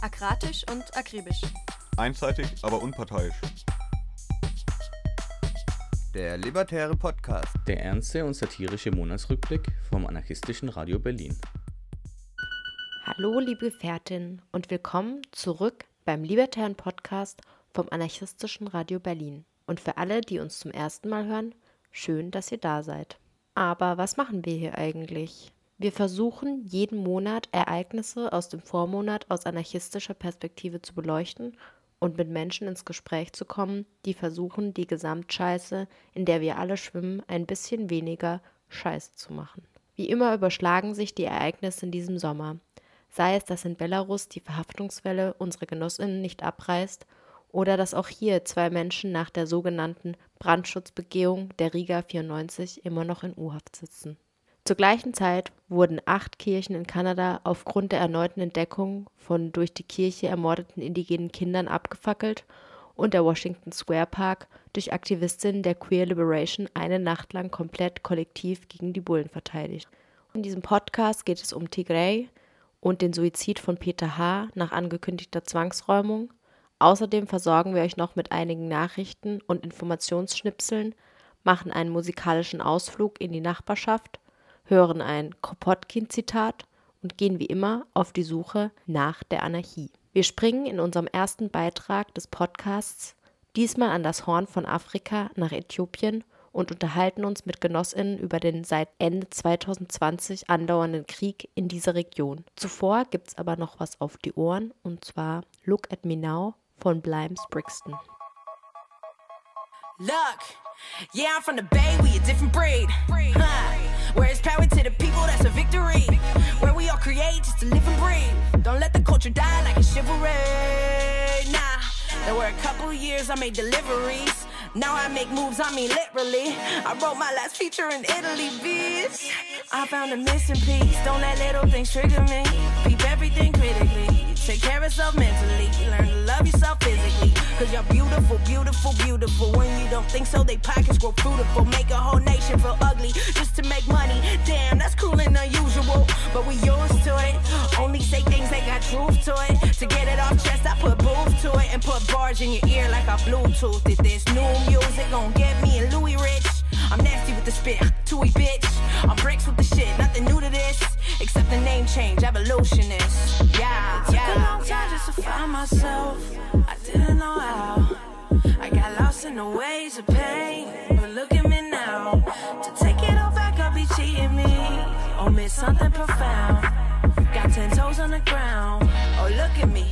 Akratisch und akribisch. Einseitig, aber unparteiisch. Der Libertäre Podcast. Der ernste und satirische Monatsrückblick vom anarchistischen Radio Berlin. Hallo, liebe Gefährtin und willkommen zurück beim Libertären Podcast vom anarchistischen Radio Berlin. Und für alle, die uns zum ersten Mal hören, schön, dass ihr da seid. Aber was machen wir hier eigentlich? Wir versuchen jeden Monat Ereignisse aus dem Vormonat aus anarchistischer Perspektive zu beleuchten und mit Menschen ins Gespräch zu kommen, die versuchen, die Gesamtscheiße, in der wir alle schwimmen, ein bisschen weniger scheiße zu machen. Wie immer überschlagen sich die Ereignisse in diesem Sommer. Sei es, dass in Belarus die Verhaftungswelle unsere Genossinnen nicht abreißt oder dass auch hier zwei Menschen nach der sogenannten Brandschutzbegehung der Riga 94 immer noch in U-Haft sitzen. Zur gleichen Zeit wurden acht Kirchen in Kanada aufgrund der erneuten Entdeckung von durch die Kirche ermordeten indigenen Kindern abgefackelt und der Washington Square Park durch Aktivistinnen der Queer Liberation eine Nacht lang komplett kollektiv gegen die Bullen verteidigt. In diesem Podcast geht es um Tigray und den Suizid von Peter H. nach angekündigter Zwangsräumung. Außerdem versorgen wir euch noch mit einigen Nachrichten und Informationsschnipseln, machen einen musikalischen Ausflug in die Nachbarschaft hören ein Kropotkin-Zitat und gehen wie immer auf die Suche nach der Anarchie. Wir springen in unserem ersten Beitrag des Podcasts diesmal an das Horn von Afrika nach Äthiopien und unterhalten uns mit Genossinnen über den seit Ende 2020 andauernden Krieg in dieser Region. Zuvor gibt es aber noch was auf die Ohren und zwar Look at Me Now von Blimes Brixton. Look, yeah, I'm from the Bay, we a different breed. Huh. Where it's power to the people, that's a victory. Where we all create just to live and breathe. Don't let the culture die like a chivalry. Nah, there were a couple years I made deliveries. Now I make moves, I mean literally. I wrote my last feature in Italy, bitch. I found a missing piece. Don't let little things trigger me. Keep everything critically. Take care of yourself mentally. Learn to love yourself physically. Cause you're beautiful, beautiful, beautiful. When you don't think so, they pockets grow fruitful. Make a whole nation feel ugly just to make money. Damn, that's cruel and unusual. But we used to it. Only say things that got truth to it. To get it off chest, I put booth to it and put bars in your ear like I Bluetooth. Did this new music gon' get me and Louis rich? I'm nasty with the spit, Tui bitch. I'm bricks with the shit, nothing new. Except the name change, evolutionist. Yeah, it took a long time just to find myself. I didn't know how. I got lost in the ways of pain. But look at me now. To take it all back, I'll be cheating me. Or miss something profound. Got ten toes on the ground. Oh, look at me.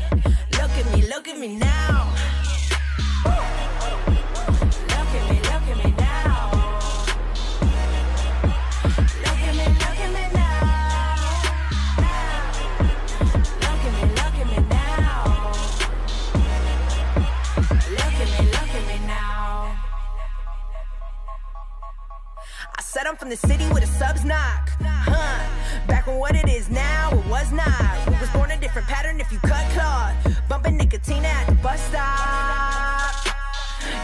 Look at me, look at me now. Said I'm from the city where the subs knock. Huh. Back when what it is now, it was not. We was born a different pattern if you cut cloth. Bumping nicotine at the bus stop.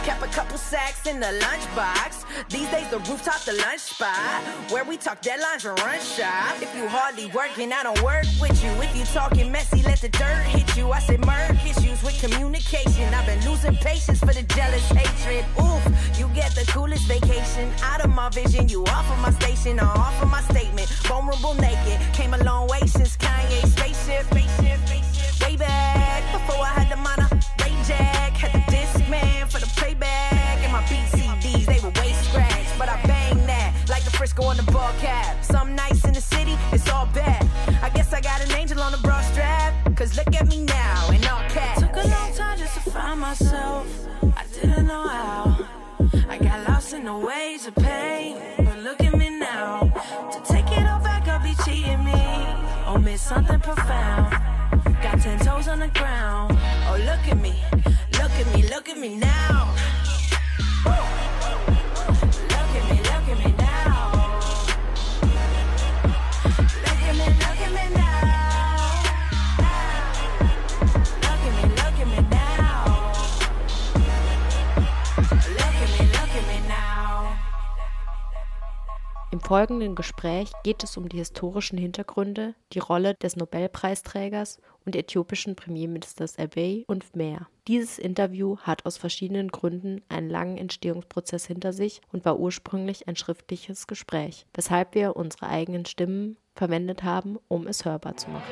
Kept a couple sacks in the lunchbox. These days, the rooftop, the lunch spot. Where we talk deadlines and run shop. If you hardly working, I don't work with you. If you talking messy, let the dirt hit you. I said murk issues with communication. I've been losing patience for the jealous hatred. Oof, you get the coolest vacation. Out of my vision, you off of my station or off of my statement. Vulnerable naked. Came a long way since Kanye spaceship. spaceship, spaceship. Way back before I had myself. I didn't know how. I got lost in the ways of pain. But look at me now. To take it all back, I'll be cheating me. Or miss something profound. Got ten toes on the ground. Oh, look at me. Folgenden Gespräch geht es um die historischen Hintergründe, die Rolle des Nobelpreisträgers und äthiopischen Premierministers Abiy und mehr. Dieses Interview hat aus verschiedenen Gründen einen langen Entstehungsprozess hinter sich und war ursprünglich ein schriftliches Gespräch, weshalb wir unsere eigenen Stimmen verwendet haben, um es hörbar zu machen.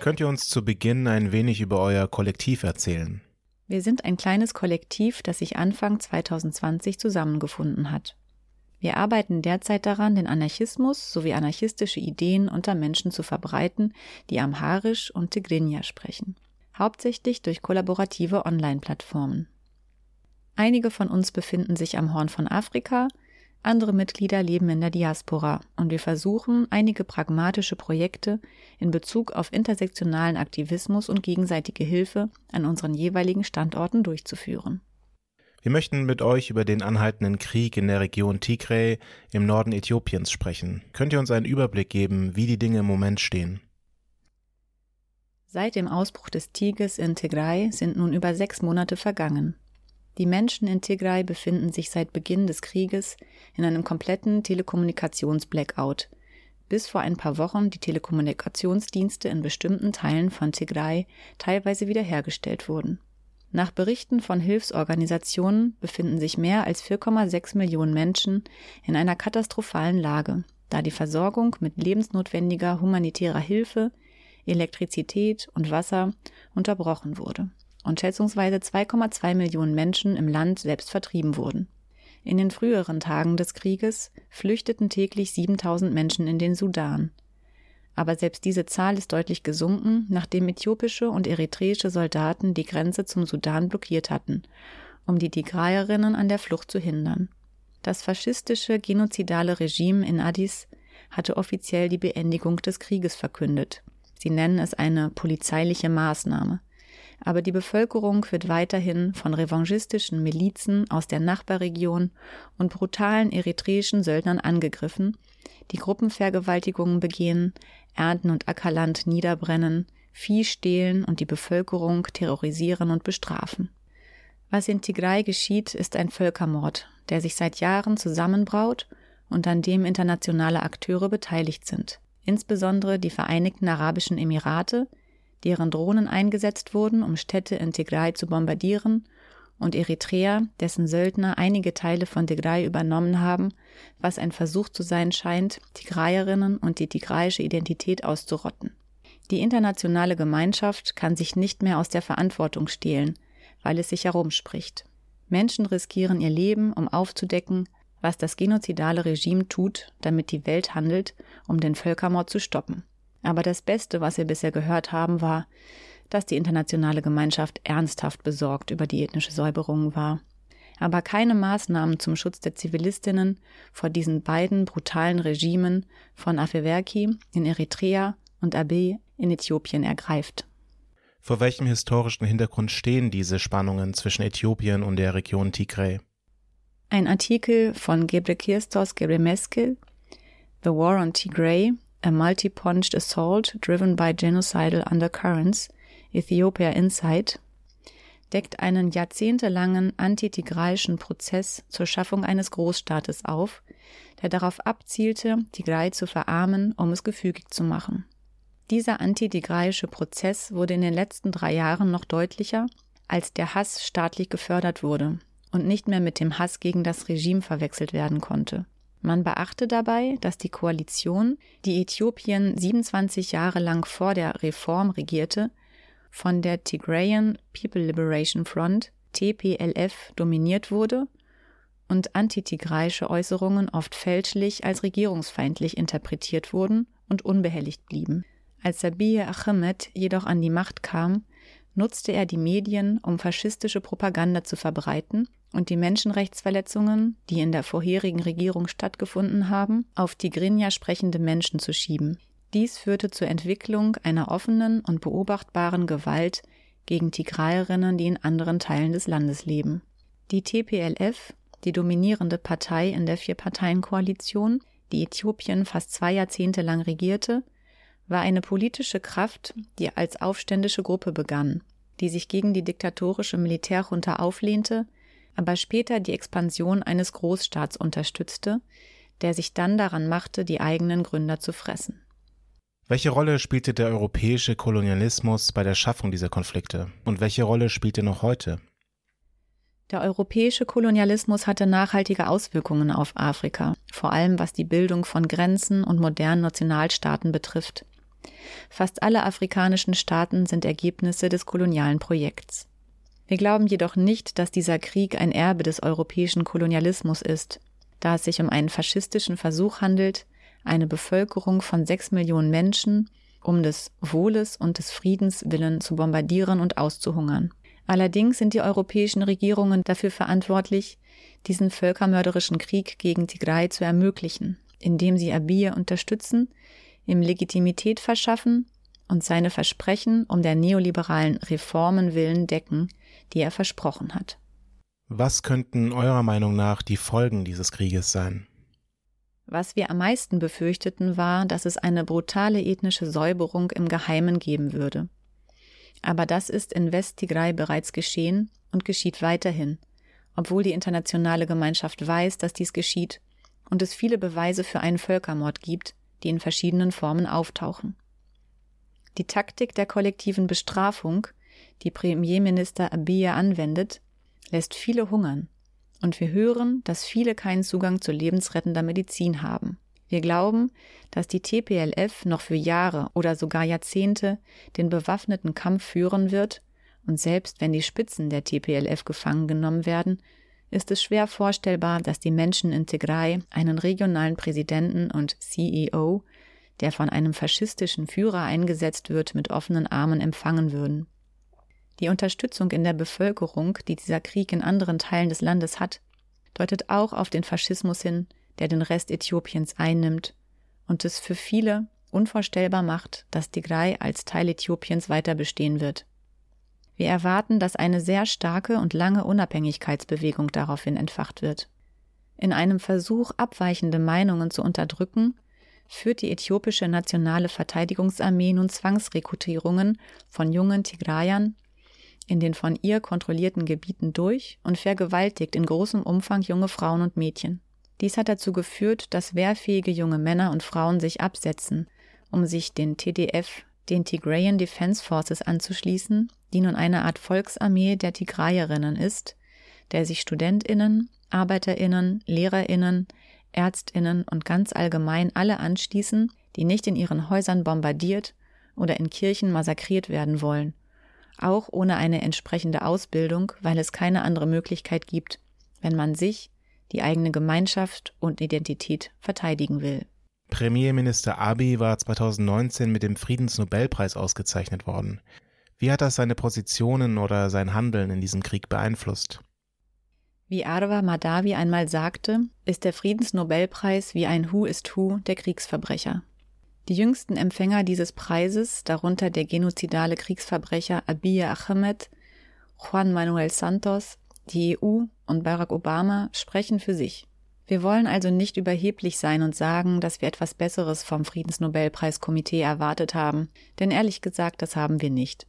Könnt ihr uns zu Beginn ein wenig über euer Kollektiv erzählen? Wir sind ein kleines Kollektiv, das sich Anfang 2020 zusammengefunden hat. Wir arbeiten derzeit daran, den Anarchismus sowie anarchistische Ideen unter Menschen zu verbreiten, die Amharisch und Tigrinya sprechen, hauptsächlich durch kollaborative Online-Plattformen. Einige von uns befinden sich am Horn von Afrika, andere Mitglieder leben in der Diaspora und wir versuchen, einige pragmatische Projekte in Bezug auf intersektionalen Aktivismus und gegenseitige Hilfe an unseren jeweiligen Standorten durchzuführen. Wir möchten mit euch über den anhaltenden Krieg in der Region Tigray im Norden Äthiopiens sprechen. Könnt ihr uns einen Überblick geben, wie die Dinge im Moment stehen? Seit dem Ausbruch des Tigers in Tigray sind nun über sechs Monate vergangen. Die Menschen in Tigray befinden sich seit Beginn des Krieges in einem kompletten Telekommunikations-Blackout, bis vor ein paar Wochen die Telekommunikationsdienste in bestimmten Teilen von Tigray teilweise wiederhergestellt wurden. Nach Berichten von Hilfsorganisationen befinden sich mehr als 4,6 Millionen Menschen in einer katastrophalen Lage, da die Versorgung mit lebensnotwendiger humanitärer Hilfe, Elektrizität und Wasser unterbrochen wurde und schätzungsweise 2,2 Millionen Menschen im Land selbst vertrieben wurden. In den früheren Tagen des Krieges flüchteten täglich 7000 Menschen in den Sudan. Aber selbst diese Zahl ist deutlich gesunken, nachdem äthiopische und eritreische Soldaten die Grenze zum Sudan blockiert hatten, um die Tigrayerinnen an der Flucht zu hindern. Das faschistische genozidale Regime in Addis hatte offiziell die Beendigung des Krieges verkündet. Sie nennen es eine polizeiliche Maßnahme aber die Bevölkerung wird weiterhin von revanchistischen Milizen aus der Nachbarregion und brutalen eritreischen Söldnern angegriffen, die Gruppenvergewaltigungen begehen, Ernten und Ackerland niederbrennen, Vieh stehlen und die Bevölkerung terrorisieren und bestrafen. Was in Tigray geschieht, ist ein Völkermord, der sich seit Jahren zusammenbraut und an dem internationale Akteure beteiligt sind, insbesondere die Vereinigten Arabischen Emirate, deren Drohnen eingesetzt wurden, um Städte in Tigray zu bombardieren, und Eritrea, dessen Söldner einige Teile von Tigray übernommen haben, was ein Versuch zu sein scheint, Tigrayerinnen und die tigrayische Identität auszurotten. Die internationale Gemeinschaft kann sich nicht mehr aus der Verantwortung stehlen, weil es sich herumspricht. Menschen riskieren ihr Leben, um aufzudecken, was das genozidale Regime tut, damit die Welt handelt, um den Völkermord zu stoppen. Aber das Beste, was wir bisher gehört haben, war, dass die internationale Gemeinschaft ernsthaft besorgt über die ethnische Säuberung war. Aber keine Maßnahmen zum Schutz der Zivilistinnen vor diesen beiden brutalen Regimen von Afewerki in Eritrea und Abiy in Äthiopien ergreift. Vor welchem historischen Hintergrund stehen diese Spannungen zwischen Äthiopien und der Region Tigray? Ein Artikel von Gebrekirstos Gebremeskel, The War on Tigray, A Multi-Punched Assault Driven by Genocidal Undercurrents, Ethiopia Insight, deckt einen jahrzehntelangen antitigraischen Prozess zur Schaffung eines Großstaates auf, der darauf abzielte, Tigray zu verarmen, um es gefügig zu machen. Dieser antitigraische Prozess wurde in den letzten drei Jahren noch deutlicher, als der Hass staatlich gefördert wurde und nicht mehr mit dem Hass gegen das Regime verwechselt werden konnte. Man beachte dabei, dass die Koalition, die Äthiopien 27 Jahre lang vor der Reform regierte, von der Tigrayan People Liberation Front TPLF dominiert wurde und antitigraische Äußerungen oft fälschlich als regierungsfeindlich interpretiert wurden und unbehelligt blieben. Als Abiy Ahmed jedoch an die Macht kam, nutzte er die Medien, um faschistische Propaganda zu verbreiten und die Menschenrechtsverletzungen, die in der vorherigen Regierung stattgefunden haben, auf Tigrinya sprechende Menschen zu schieben. Dies führte zur Entwicklung einer offenen und beobachtbaren Gewalt gegen Tigrayerinnen, die in anderen Teilen des Landes leben. Die TPLF, die dominierende Partei in der Vier-Parteien-Koalition, die Äthiopien fast zwei Jahrzehnte lang regierte, war eine politische Kraft, die als aufständische Gruppe begann, die sich gegen die diktatorische Militärjunta auflehnte aber später die Expansion eines Großstaats unterstützte, der sich dann daran machte, die eigenen Gründer zu fressen. Welche Rolle spielte der europäische Kolonialismus bei der Schaffung dieser Konflikte und welche Rolle spielt er noch heute? Der europäische Kolonialismus hatte nachhaltige Auswirkungen auf Afrika, vor allem was die Bildung von Grenzen und modernen Nationalstaaten betrifft. Fast alle afrikanischen Staaten sind Ergebnisse des kolonialen Projekts. Wir glauben jedoch nicht, dass dieser Krieg ein Erbe des europäischen Kolonialismus ist, da es sich um einen faschistischen Versuch handelt, eine Bevölkerung von sechs Millionen Menschen um des Wohles und des Friedens willen zu bombardieren und auszuhungern. Allerdings sind die europäischen Regierungen dafür verantwortlich, diesen völkermörderischen Krieg gegen Tigray zu ermöglichen, indem sie Abiy unterstützen, ihm Legitimität verschaffen und seine Versprechen um der neoliberalen Reformen willen decken, die er versprochen hat. Was könnten eurer Meinung nach die Folgen dieses Krieges sein? Was wir am meisten befürchteten, war, dass es eine brutale ethnische Säuberung im Geheimen geben würde. Aber das ist in West-Tigray bereits geschehen und geschieht weiterhin, obwohl die internationale Gemeinschaft weiß, dass dies geschieht und es viele Beweise für einen Völkermord gibt, die in verschiedenen Formen auftauchen. Die Taktik der kollektiven Bestrafung, die Premierminister Abiy anwendet, lässt viele hungern und wir hören, dass viele keinen Zugang zu lebensrettender Medizin haben. Wir glauben, dass die TPLF noch für Jahre oder sogar Jahrzehnte den bewaffneten Kampf führen wird, und selbst wenn die Spitzen der TPLF gefangen genommen werden, ist es schwer vorstellbar, dass die Menschen in Tigray einen regionalen Präsidenten und CEO, der von einem faschistischen Führer eingesetzt wird, mit offenen Armen empfangen würden. Die Unterstützung in der Bevölkerung, die dieser Krieg in anderen Teilen des Landes hat, deutet auch auf den Faschismus hin, der den Rest Äthiopiens einnimmt und es für viele unvorstellbar macht, dass Tigray als Teil Äthiopiens weiter bestehen wird. Wir erwarten, dass eine sehr starke und lange Unabhängigkeitsbewegung daraufhin entfacht wird. In einem Versuch, abweichende Meinungen zu unterdrücken, führt die äthiopische nationale Verteidigungsarmee nun Zwangsrekrutierungen von jungen Tigrayern in den von ihr kontrollierten Gebieten durch und vergewaltigt in großem Umfang junge Frauen und Mädchen. Dies hat dazu geführt, dass wehrfähige junge Männer und Frauen sich absetzen, um sich den TDF, den Tigrayan Defense Forces anzuschließen, die nun eine Art Volksarmee der Tigrayerinnen ist, der sich Studentinnen, Arbeiterinnen, Lehrerinnen, Ärztinnen und ganz allgemein alle anschließen, die nicht in ihren Häusern bombardiert oder in Kirchen massakriert werden wollen, auch ohne eine entsprechende Ausbildung, weil es keine andere Möglichkeit gibt, wenn man sich, die eigene Gemeinschaft und Identität verteidigen will. Premierminister Abiy war 2019 mit dem Friedensnobelpreis ausgezeichnet worden. Wie hat das seine Positionen oder sein Handeln in diesem Krieg beeinflusst? Wie Arwa Madavi einmal sagte, ist der Friedensnobelpreis wie ein Who is Who der Kriegsverbrecher. Die jüngsten Empfänger dieses Preises, darunter der genozidale Kriegsverbrecher Abiy Ahmed, Juan Manuel Santos, die EU und Barack Obama, sprechen für sich. Wir wollen also nicht überheblich sein und sagen, dass wir etwas Besseres vom Friedensnobelpreiskomitee erwartet haben, denn ehrlich gesagt, das haben wir nicht.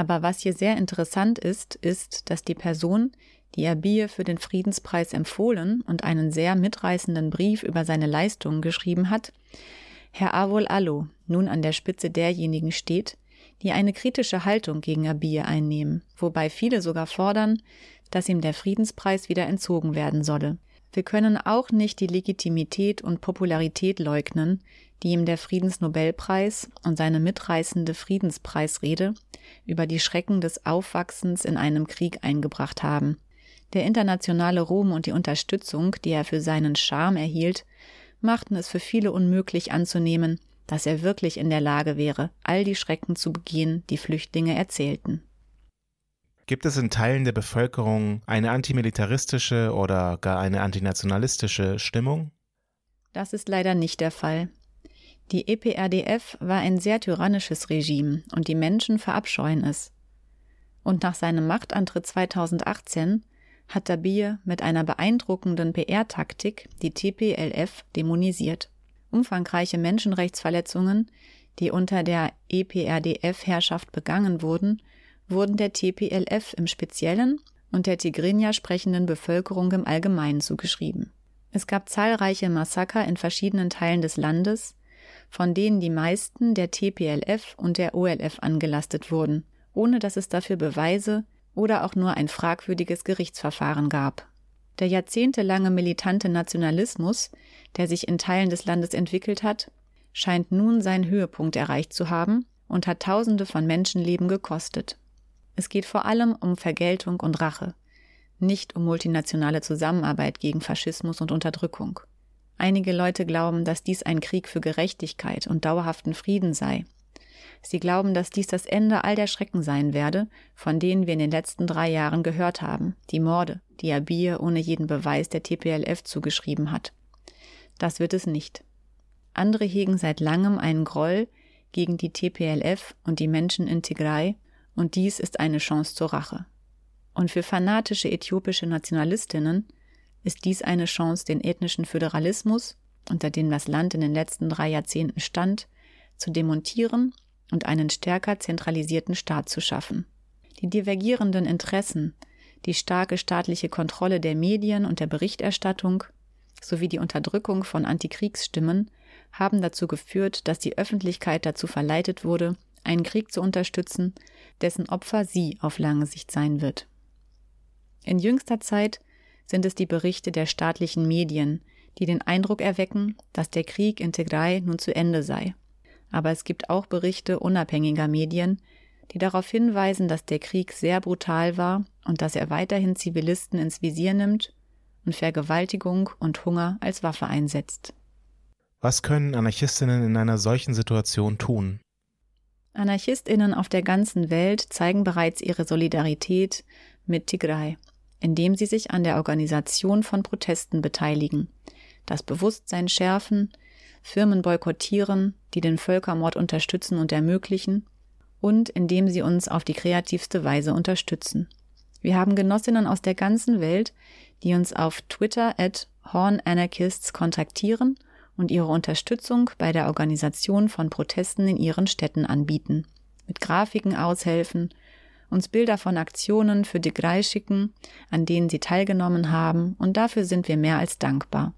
Aber was hier sehr interessant ist, ist, dass die Person, die Abiy für den Friedenspreis empfohlen und einen sehr mitreißenden Brief über seine Leistungen geschrieben hat, Herr Avol Allo nun an der Spitze derjenigen steht, die eine kritische Haltung gegen Abiy einnehmen, wobei viele sogar fordern, dass ihm der Friedenspreis wieder entzogen werden solle. Wir können auch nicht die Legitimität und Popularität leugnen, die ihm der Friedensnobelpreis und seine mitreißende Friedenspreisrede über die Schrecken des Aufwachsens in einem Krieg eingebracht haben. Der internationale Ruhm und die Unterstützung, die er für seinen Charme erhielt, machten es für viele unmöglich anzunehmen, dass er wirklich in der Lage wäre, all die Schrecken zu begehen, die Flüchtlinge erzählten. Gibt es in Teilen der Bevölkerung eine antimilitaristische oder gar eine antinationalistische Stimmung? Das ist leider nicht der Fall. Die EPRDF war ein sehr tyrannisches Regime und die Menschen verabscheuen es. Und nach seinem Machtantritt 2018 hat Dabir mit einer beeindruckenden PR-Taktik die TPLF dämonisiert. Umfangreiche Menschenrechtsverletzungen, die unter der EPRDF-Herrschaft begangen wurden, wurden der TPLF im Speziellen und der Tigrinya sprechenden Bevölkerung im Allgemeinen zugeschrieben. Es gab zahlreiche Massaker in verschiedenen Teilen des Landes, von denen die meisten der TPLF und der OLF angelastet wurden, ohne dass es dafür Beweise oder auch nur ein fragwürdiges Gerichtsverfahren gab. Der jahrzehntelange militante Nationalismus, der sich in Teilen des Landes entwickelt hat, scheint nun seinen Höhepunkt erreicht zu haben und hat Tausende von Menschenleben gekostet. Es geht vor allem um Vergeltung und Rache, nicht um multinationale Zusammenarbeit gegen Faschismus und Unterdrückung. Einige Leute glauben, dass dies ein Krieg für Gerechtigkeit und dauerhaften Frieden sei. Sie glauben, dass dies das Ende all der Schrecken sein werde, von denen wir in den letzten drei Jahren gehört haben, die Morde, die Abiy ohne jeden Beweis der TPLF zugeschrieben hat. Das wird es nicht. Andere hegen seit langem einen Groll gegen die TPLF und die Menschen in Tigray, und dies ist eine Chance zur Rache. Und für fanatische äthiopische Nationalistinnen ist dies eine Chance, den ethnischen Föderalismus, unter dem das Land in den letzten drei Jahrzehnten stand, zu demontieren und einen stärker zentralisierten Staat zu schaffen. Die divergierenden Interessen, die starke staatliche Kontrolle der Medien und der Berichterstattung sowie die Unterdrückung von Antikriegsstimmen haben dazu geführt, dass die Öffentlichkeit dazu verleitet wurde, einen Krieg zu unterstützen, dessen Opfer sie auf lange Sicht sein wird. In jüngster Zeit sind es die Berichte der staatlichen Medien, die den Eindruck erwecken, dass der Krieg in Tigray nun zu Ende sei. Aber es gibt auch Berichte unabhängiger Medien, die darauf hinweisen, dass der Krieg sehr brutal war und dass er weiterhin Zivilisten ins Visier nimmt und Vergewaltigung und Hunger als Waffe einsetzt. Was können Anarchistinnen in einer solchen Situation tun? Anarchistinnen auf der ganzen Welt zeigen bereits ihre Solidarität mit Tigray, indem sie sich an der Organisation von Protesten beteiligen, das Bewusstsein schärfen, Firmen boykottieren, die den Völkermord unterstützen und ermöglichen, und indem sie uns auf die kreativste Weise unterstützen. Wir haben Genossinnen aus der ganzen Welt, die uns auf Twitter at hornanarchists kontaktieren und ihre Unterstützung bei der Organisation von Protesten in ihren Städten anbieten, mit Grafiken aushelfen, uns Bilder von Aktionen für die Grei schicken, an denen sie teilgenommen haben, und dafür sind wir mehr als dankbar.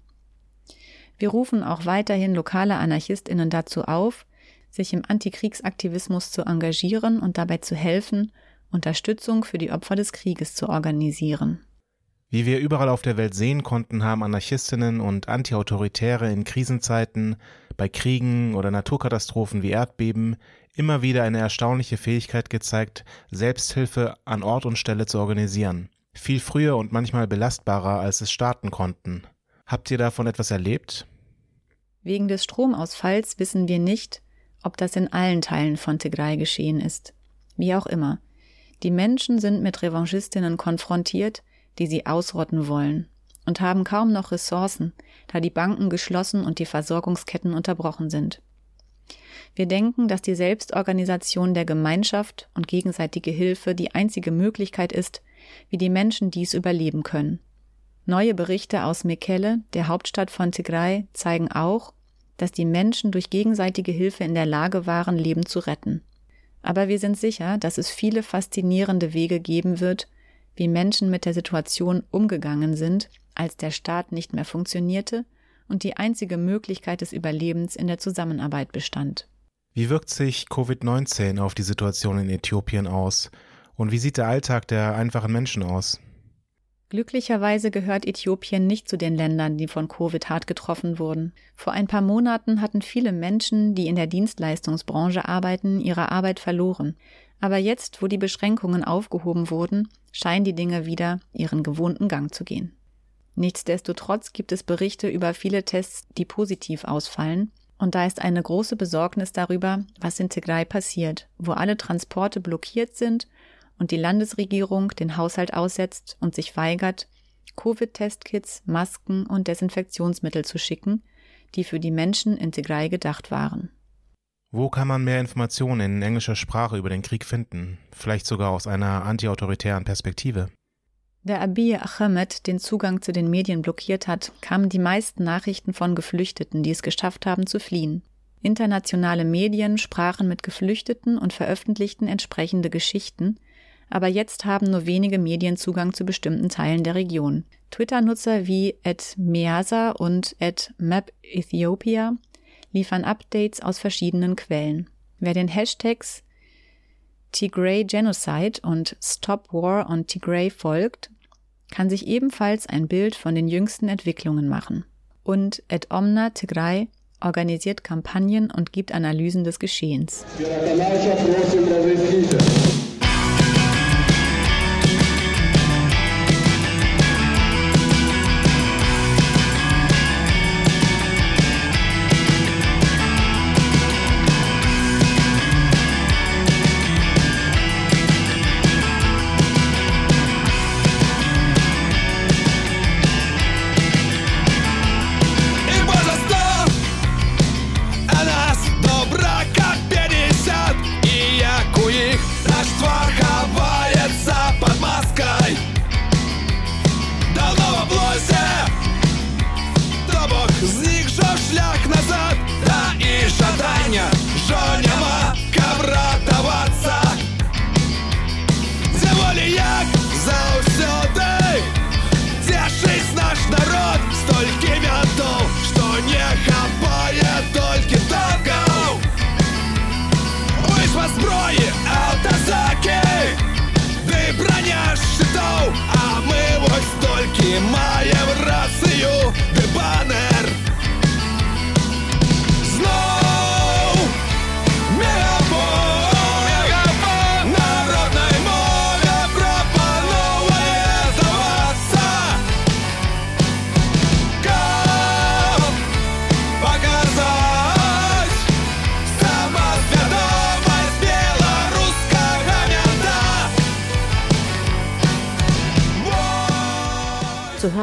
Wir rufen auch weiterhin lokale Anarchistinnen dazu auf, sich im Antikriegsaktivismus zu engagieren und dabei zu helfen, Unterstützung für die Opfer des Krieges zu organisieren. Wie wir überall auf der Welt sehen konnten, haben Anarchistinnen und Antiautoritäre in Krisenzeiten, bei Kriegen oder Naturkatastrophen wie Erdbeben immer wieder eine erstaunliche Fähigkeit gezeigt, Selbsthilfe an Ort und Stelle zu organisieren. Viel früher und manchmal belastbarer, als es starten konnten. Habt ihr davon etwas erlebt? Wegen des Stromausfalls wissen wir nicht, ob das in allen Teilen von Tigray geschehen ist. Wie auch immer. Die Menschen sind mit Revanchistinnen konfrontiert, die sie ausrotten wollen und haben kaum noch Ressourcen, da die Banken geschlossen und die Versorgungsketten unterbrochen sind. Wir denken, dass die Selbstorganisation der Gemeinschaft und gegenseitige Hilfe die einzige Möglichkeit ist, wie die Menschen dies überleben können. Neue Berichte aus Mekelle, der Hauptstadt von Tigray, zeigen auch, dass die Menschen durch gegenseitige Hilfe in der Lage waren, Leben zu retten. Aber wir sind sicher, dass es viele faszinierende Wege geben wird, wie Menschen mit der Situation umgegangen sind, als der Staat nicht mehr funktionierte und die einzige Möglichkeit des Überlebens in der Zusammenarbeit bestand. Wie wirkt sich Covid-19 auf die Situation in Äthiopien aus? Und wie sieht der Alltag der einfachen Menschen aus? Glücklicherweise gehört Äthiopien nicht zu den Ländern, die von Covid hart getroffen wurden. Vor ein paar Monaten hatten viele Menschen, die in der Dienstleistungsbranche arbeiten, ihre Arbeit verloren. Aber jetzt, wo die Beschränkungen aufgehoben wurden, scheinen die Dinge wieder ihren gewohnten Gang zu gehen. Nichtsdestotrotz gibt es Berichte über viele Tests, die positiv ausfallen, und da ist eine große Besorgnis darüber, was in Tigray passiert, wo alle Transporte blockiert sind und die Landesregierung den Haushalt aussetzt und sich weigert, Covid-Testkits, Masken und Desinfektionsmittel zu schicken, die für die Menschen in Tigray gedacht waren. Wo kann man mehr Informationen in englischer Sprache über den Krieg finden? Vielleicht sogar aus einer antiautoritären Perspektive? Da Abiy Ahmed den Zugang zu den Medien blockiert hat, kamen die meisten Nachrichten von Geflüchteten, die es geschafft haben zu fliehen. Internationale Medien sprachen mit Geflüchteten und veröffentlichten entsprechende Geschichten, aber jetzt haben nur wenige Medien Zugang zu bestimmten Teilen der Region. Twitter-Nutzer wie @measa und @mapethiopia liefern Updates aus verschiedenen Quellen. Wer den Hashtags Tigray Genocide und Stop War on Tigray folgt, kann sich ebenfalls ein Bild von den jüngsten Entwicklungen machen. Und Ed Omna Tigray organisiert Kampagnen und gibt Analysen des Geschehens.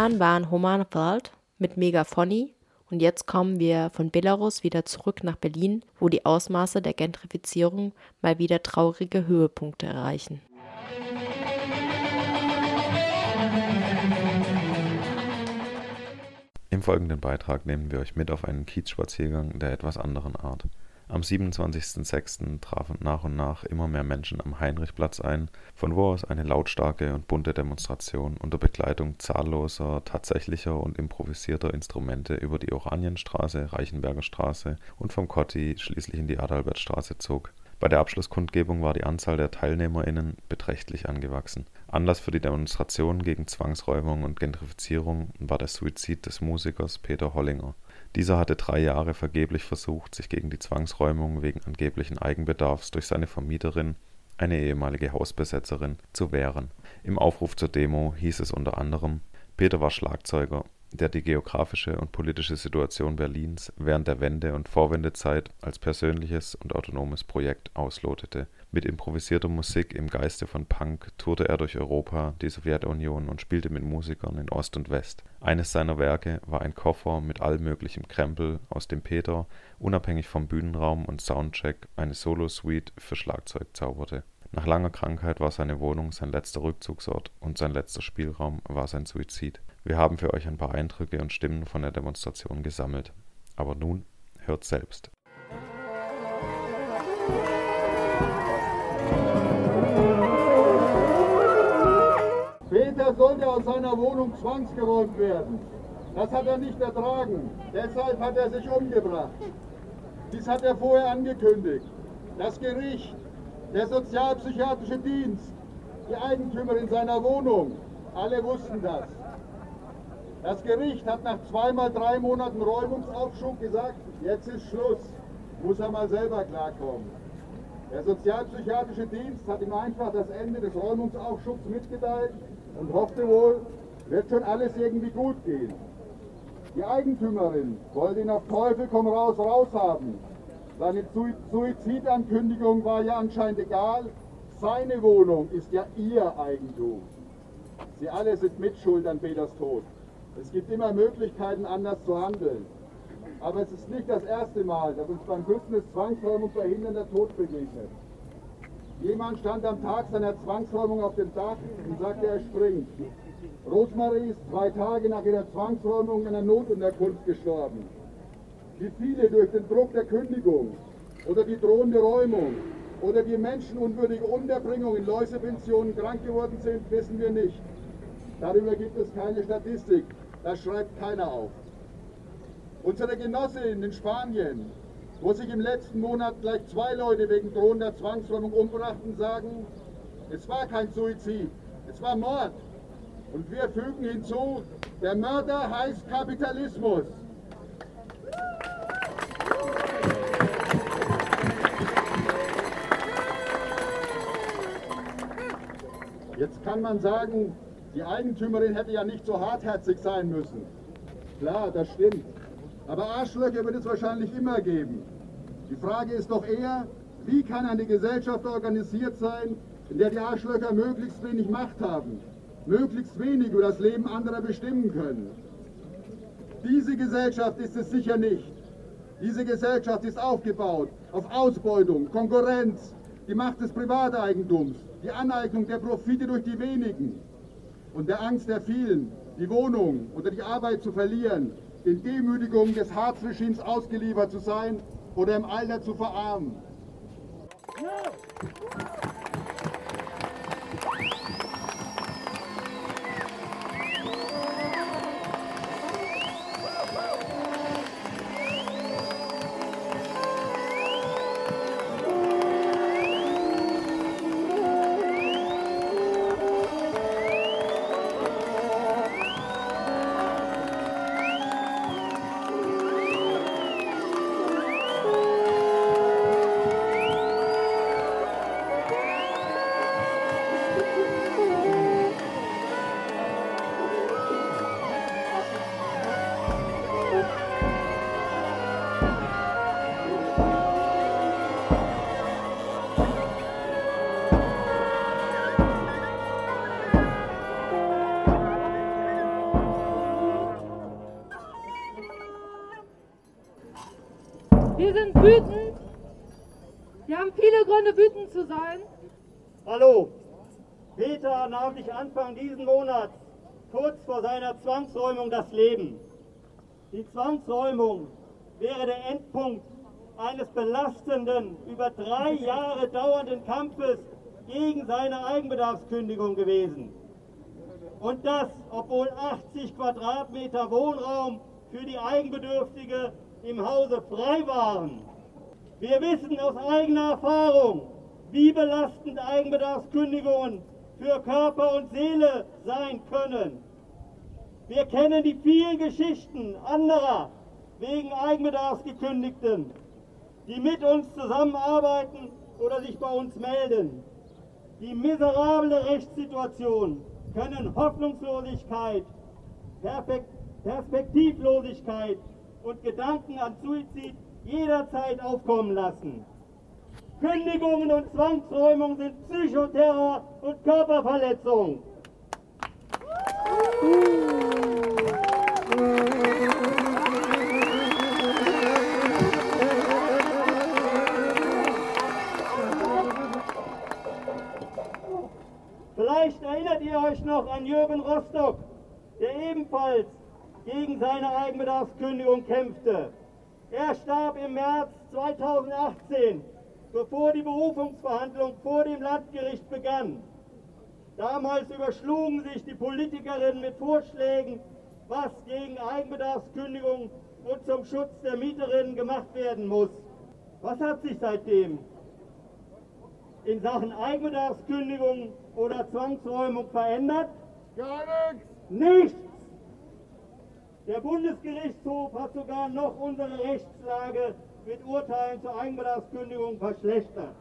Hören waren Homan Thalt mit Megaphony und jetzt kommen wir von Belarus wieder zurück nach Berlin, wo die Ausmaße der Gentrifizierung mal wieder traurige Höhepunkte erreichen. Im folgenden Beitrag nehmen wir euch mit auf einen Kiezspaziergang der etwas anderen Art. Am 27.06. trafen nach und nach immer mehr Menschen am Heinrichplatz ein, von wo aus eine lautstarke und bunte Demonstration unter Begleitung zahlloser tatsächlicher und improvisierter Instrumente über die Oranienstraße, Reichenberger Straße und vom Kotti schließlich in die Adalbertstraße zog. Bei der Abschlusskundgebung war die Anzahl der TeilnehmerInnen beträchtlich angewachsen. Anlass für die Demonstration gegen Zwangsräumung und Gentrifizierung war der Suizid des Musikers Peter Hollinger. Dieser hatte drei Jahre vergeblich versucht, sich gegen die Zwangsräumung wegen angeblichen Eigenbedarfs durch seine Vermieterin, eine ehemalige Hausbesetzerin, zu wehren. Im Aufruf zur Demo hieß es unter anderem: Peter war Schlagzeuger, der die geografische und politische Situation Berlins während der Wende und Vorwendezeit als persönliches und autonomes Projekt auslotete mit improvisierter Musik im Geiste von Punk tourte er durch Europa, die Sowjetunion und spielte mit Musikern in Ost und West. Eines seiner Werke war ein Koffer mit allmöglichem Krempel, aus dem Peter, unabhängig vom Bühnenraum und Soundcheck, eine Solo-Suite für Schlagzeug zauberte. Nach langer Krankheit war seine Wohnung sein letzter Rückzugsort und sein letzter Spielraum war sein Suizid. Wir haben für euch ein paar Eindrücke und Stimmen von der Demonstration gesammelt. Aber nun hört selbst. Peter sollte aus seiner Wohnung zwangsgeräumt werden. Das hat er nicht ertragen. Deshalb hat er sich umgebracht. Dies hat er vorher angekündigt. Das Gericht, der Sozialpsychiatrische Dienst, die Eigentümerin seiner Wohnung, alle wussten das. Das Gericht hat nach zweimal drei Monaten Räumungsaufschub gesagt, jetzt ist Schluss, muss er mal selber klarkommen. Der Sozialpsychiatrische Dienst hat ihm einfach das Ende des Räumungsaufschubs mitgeteilt und hoffte wohl, wird schon alles irgendwie gut gehen. Die Eigentümerin wollte ihn auf Teufel komm raus raushaben. Seine Suizidankündigung war ja anscheinend egal. Seine Wohnung ist ja ihr Eigentum. Sie alle sind Mitschuld an Peters Tod. Es gibt immer Möglichkeiten, anders zu handeln. Aber es ist nicht das erste Mal, dass uns beim Bündnis Zwangsräumung verhindernder Tod begegnet. Jemand stand am Tag seiner Zwangsräumung auf dem Dach und sagte, er springt. Rosmarie ist zwei Tage nach ihrer Zwangsräumung in einer Notunterkunft gestorben. Wie viele durch den Druck der Kündigung oder die drohende Räumung oder die menschenunwürdige Unterbringung in Läusepensionen krank geworden sind, wissen wir nicht. Darüber gibt es keine Statistik. Das schreibt keiner auf. Unsere Genossin in Spanien, wo sich im letzten Monat gleich zwei Leute wegen drohender Zwangsräumung umbrachten, sagen, es war kein Suizid, es war Mord. Und wir fügen hinzu, der Mörder heißt Kapitalismus. Jetzt kann man sagen, die Eigentümerin hätte ja nicht so hartherzig sein müssen. Klar, das stimmt. Aber Arschlöcher wird es wahrscheinlich immer geben. Die Frage ist doch eher, wie kann eine Gesellschaft organisiert sein, in der die Arschlöcher möglichst wenig Macht haben, möglichst wenig über das Leben anderer bestimmen können. Diese Gesellschaft ist es sicher nicht. Diese Gesellschaft ist aufgebaut auf Ausbeutung, Konkurrenz, die Macht des Privateigentums, die Aneignung der Profite durch die wenigen und der Angst der vielen, die Wohnung oder die Arbeit zu verlieren, den Demütigungen des Harzregimes ausgeliefert zu sein oder im Alter zu verarmen. Wir Zwangsräumung das Leben. Die Zwangsräumung wäre der Endpunkt eines belastenden, über drei Jahre dauernden Kampfes gegen seine Eigenbedarfskündigung gewesen. Und das, obwohl 80 Quadratmeter Wohnraum für die Eigenbedürftige im Hause frei waren. Wir wissen aus eigener Erfahrung, wie belastend Eigenbedarfskündigungen für Körper und Seele sein können. Wir kennen die vielen Geschichten anderer wegen Eigenbedarfsgekündigten, die mit uns zusammenarbeiten oder sich bei uns melden. Die miserable Rechtssituation können Hoffnungslosigkeit, Perspektivlosigkeit und Gedanken an Suizid jederzeit aufkommen lassen. Kündigungen und Zwangsräumungen sind Psychoterror und Körperverletzung. Ihr euch noch an Jürgen Rostock, der ebenfalls gegen seine Eigenbedarfskündigung kämpfte. Er starb im März 2018, bevor die Berufungsverhandlung vor dem Landgericht begann. Damals überschlugen sich die Politikerinnen mit Vorschlägen, was gegen Eigenbedarfskündigung und zum Schutz der Mieterinnen gemacht werden muss. Was hat sich seitdem in Sachen Eigenbedarfskündigung oder Zwangsräumung verändert? Gar nichts! Nichts! Der Bundesgerichtshof hat sogar noch unsere Rechtslage mit Urteilen zur Eigenbedarfskündigung verschlechtert.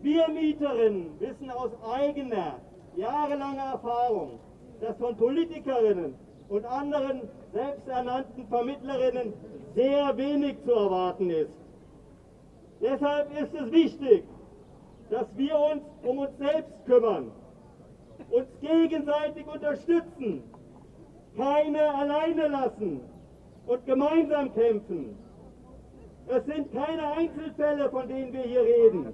Wir Mieterinnen wissen aus eigener, jahrelanger Erfahrung, dass von Politikerinnen und anderen selbsternannten Vermittlerinnen sehr wenig zu erwarten ist. Deshalb ist es wichtig, dass wir uns um uns selbst kümmern, uns gegenseitig unterstützen keine alleine lassen und gemeinsam kämpfen. Es sind keine Einzelfälle, von denen wir hier reden.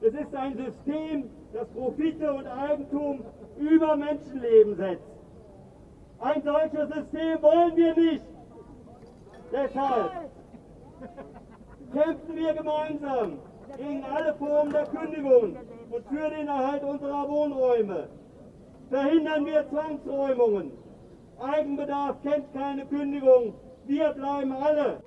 Es ist ein System, das Profite und Eigentum über Menschenleben setzt. Ein solches System wollen wir nicht. Deshalb kämpfen wir gemeinsam gegen alle Formen der Kündigung und für den Erhalt unserer Wohnräume. Verhindern wir Zwangsräumungen. Eigenbedarf kennt keine Kündigung. Wir bleiben alle.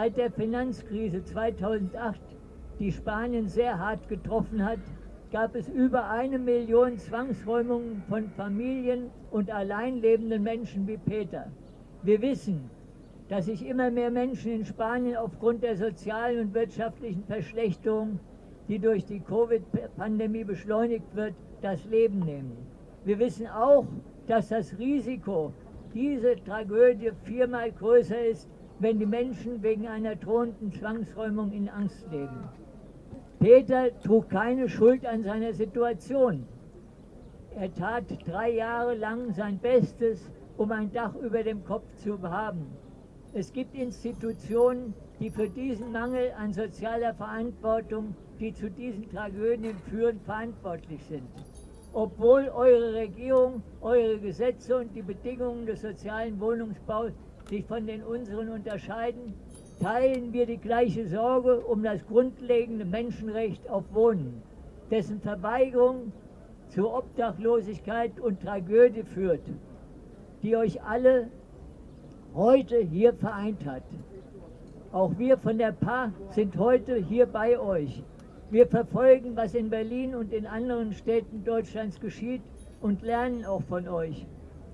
Seit der Finanzkrise 2008, die Spanien sehr hart getroffen hat, gab es über eine Million Zwangsräumungen von Familien und alleinlebenden Menschen wie Peter. Wir wissen, dass sich immer mehr Menschen in Spanien aufgrund der sozialen und wirtschaftlichen Verschlechterung, die durch die Covid-Pandemie beschleunigt wird, das Leben nehmen. Wir wissen auch, dass das Risiko, diese Tragödie viermal größer ist wenn die Menschen wegen einer drohenden Zwangsräumung in Angst leben. Peter trug keine Schuld an seiner Situation. Er tat drei Jahre lang sein Bestes, um ein Dach über dem Kopf zu haben. Es gibt Institutionen, die für diesen Mangel an sozialer Verantwortung, die zu diesen Tragödien führen, verantwortlich sind. Obwohl eure Regierung, eure Gesetze und die Bedingungen des sozialen Wohnungsbaus sich von den unseren unterscheiden, teilen wir die gleiche Sorge um das grundlegende Menschenrecht auf Wohnen, dessen Verweigerung zur Obdachlosigkeit und Tragödie führt, die euch alle heute hier vereint hat. Auch wir von der PA sind heute hier bei euch. Wir verfolgen, was in Berlin und in anderen Städten Deutschlands geschieht und lernen auch von euch.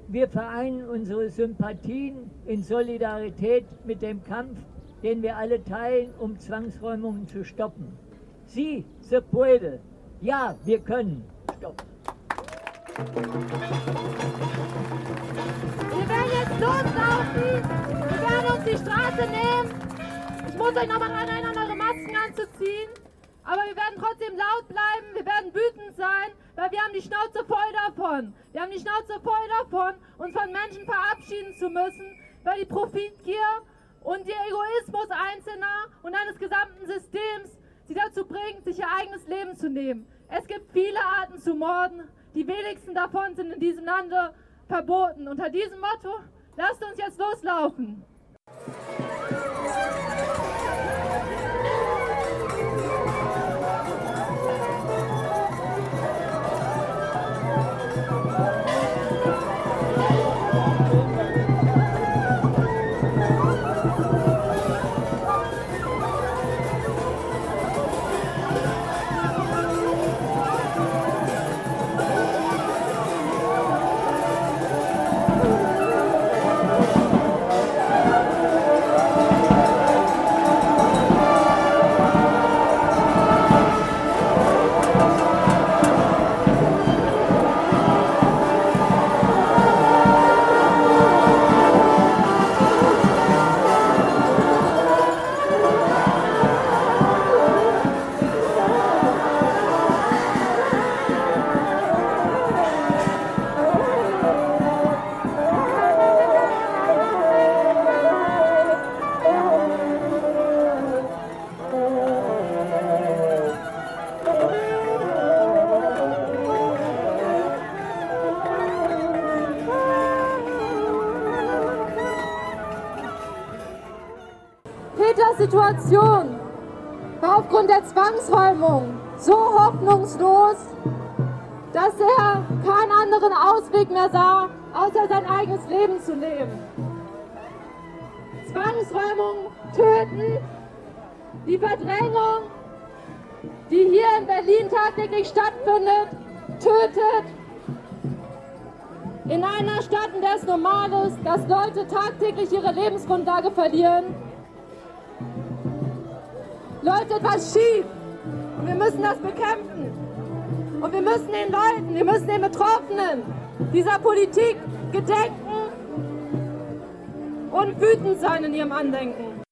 Wir vereinen unsere Sympathien in Solidarität mit dem Kampf, den wir alle teilen, um Zwangsräumungen zu stoppen. Sie, se puede. Ja, wir können. Stopp. Wir werden jetzt loslaufen. Wir werden uns die Straße nehmen. Ich muss euch nochmal daran erinnern, eure Masken anzuziehen. Aber wir werden trotzdem laut bleiben, wir werden wütend sein, weil wir haben die Schnauze voll davon. Wir haben die Schnauze voll davon, uns von Menschen verabschieden zu müssen, weil die Profitgier und der Egoismus Einzelner und eines gesamten Systems sie dazu bringt, sich ihr eigenes Leben zu nehmen. Es gibt viele Arten zu morden, die wenigsten davon sind in diesem Lande verboten. Unter diesem Motto, lasst uns jetzt loslaufen. Situation war aufgrund der Zwangsräumung so hoffnungslos, dass er keinen anderen Ausweg mehr sah, außer sein eigenes Leben zu leben. Zwangsräumung töten, die Verdrängung, die hier in Berlin tagtäglich stattfindet, tötet. In einer Stadt, in der es normal ist, dass Leute tagtäglich ihre Lebensgrundlage verlieren, läuft etwas schief. Und wir müssen das bekämpfen. Und wir müssen den Leuten, wir müssen den Betroffenen dieser Politik gedenken und wütend sein in ihrem Andenken.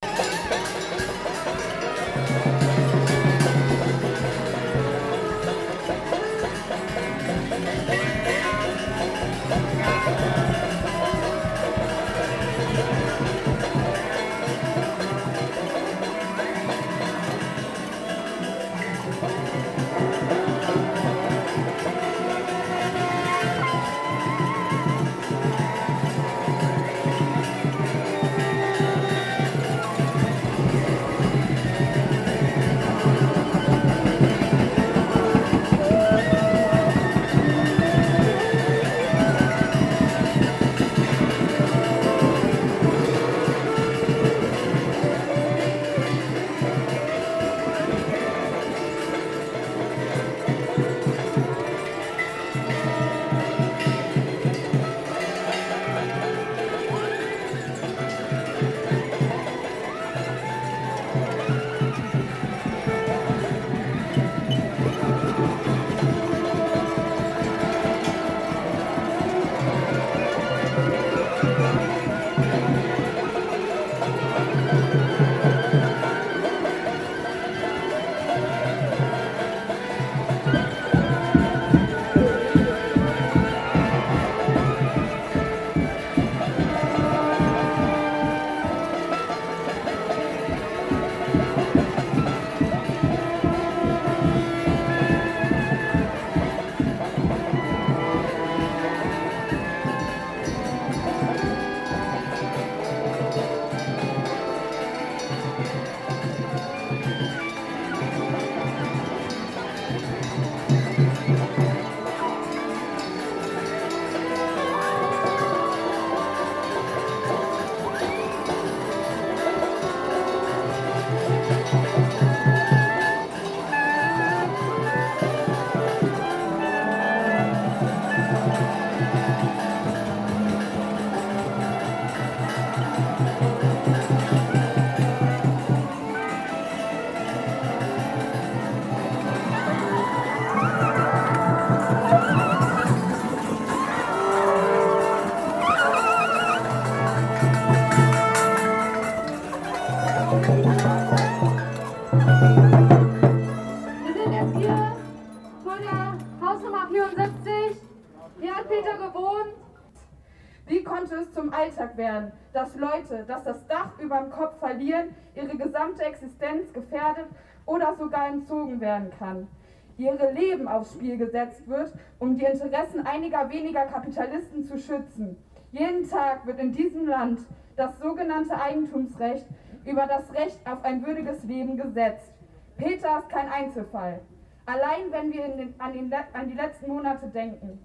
Alltag werden, dass Leute, dass das Dach über dem Kopf verlieren, ihre gesamte Existenz gefährdet oder sogar entzogen werden kann? Ihre Leben aufs Spiel gesetzt wird, um die Interessen einiger weniger Kapitalisten zu schützen. Jeden Tag wird in diesem Land das sogenannte Eigentumsrecht über das Recht auf ein würdiges Leben gesetzt. Peter ist kein Einzelfall. Allein wenn wir den, an, den, an die letzten Monate denken,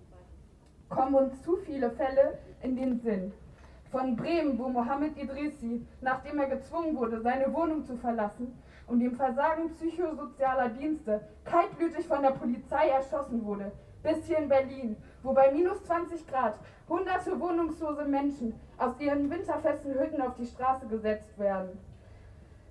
kommen uns zu viele Fälle in den Sinn. Von Bremen, wo Mohammed Idrissi, nachdem er gezwungen wurde, seine Wohnung zu verlassen und dem Versagen psychosozialer Dienste kaltblütig von der Polizei erschossen wurde, bis hier in Berlin, wo bei minus 20 Grad hunderte wohnungslose Menschen aus ihren winterfesten Hütten auf die Straße gesetzt werden.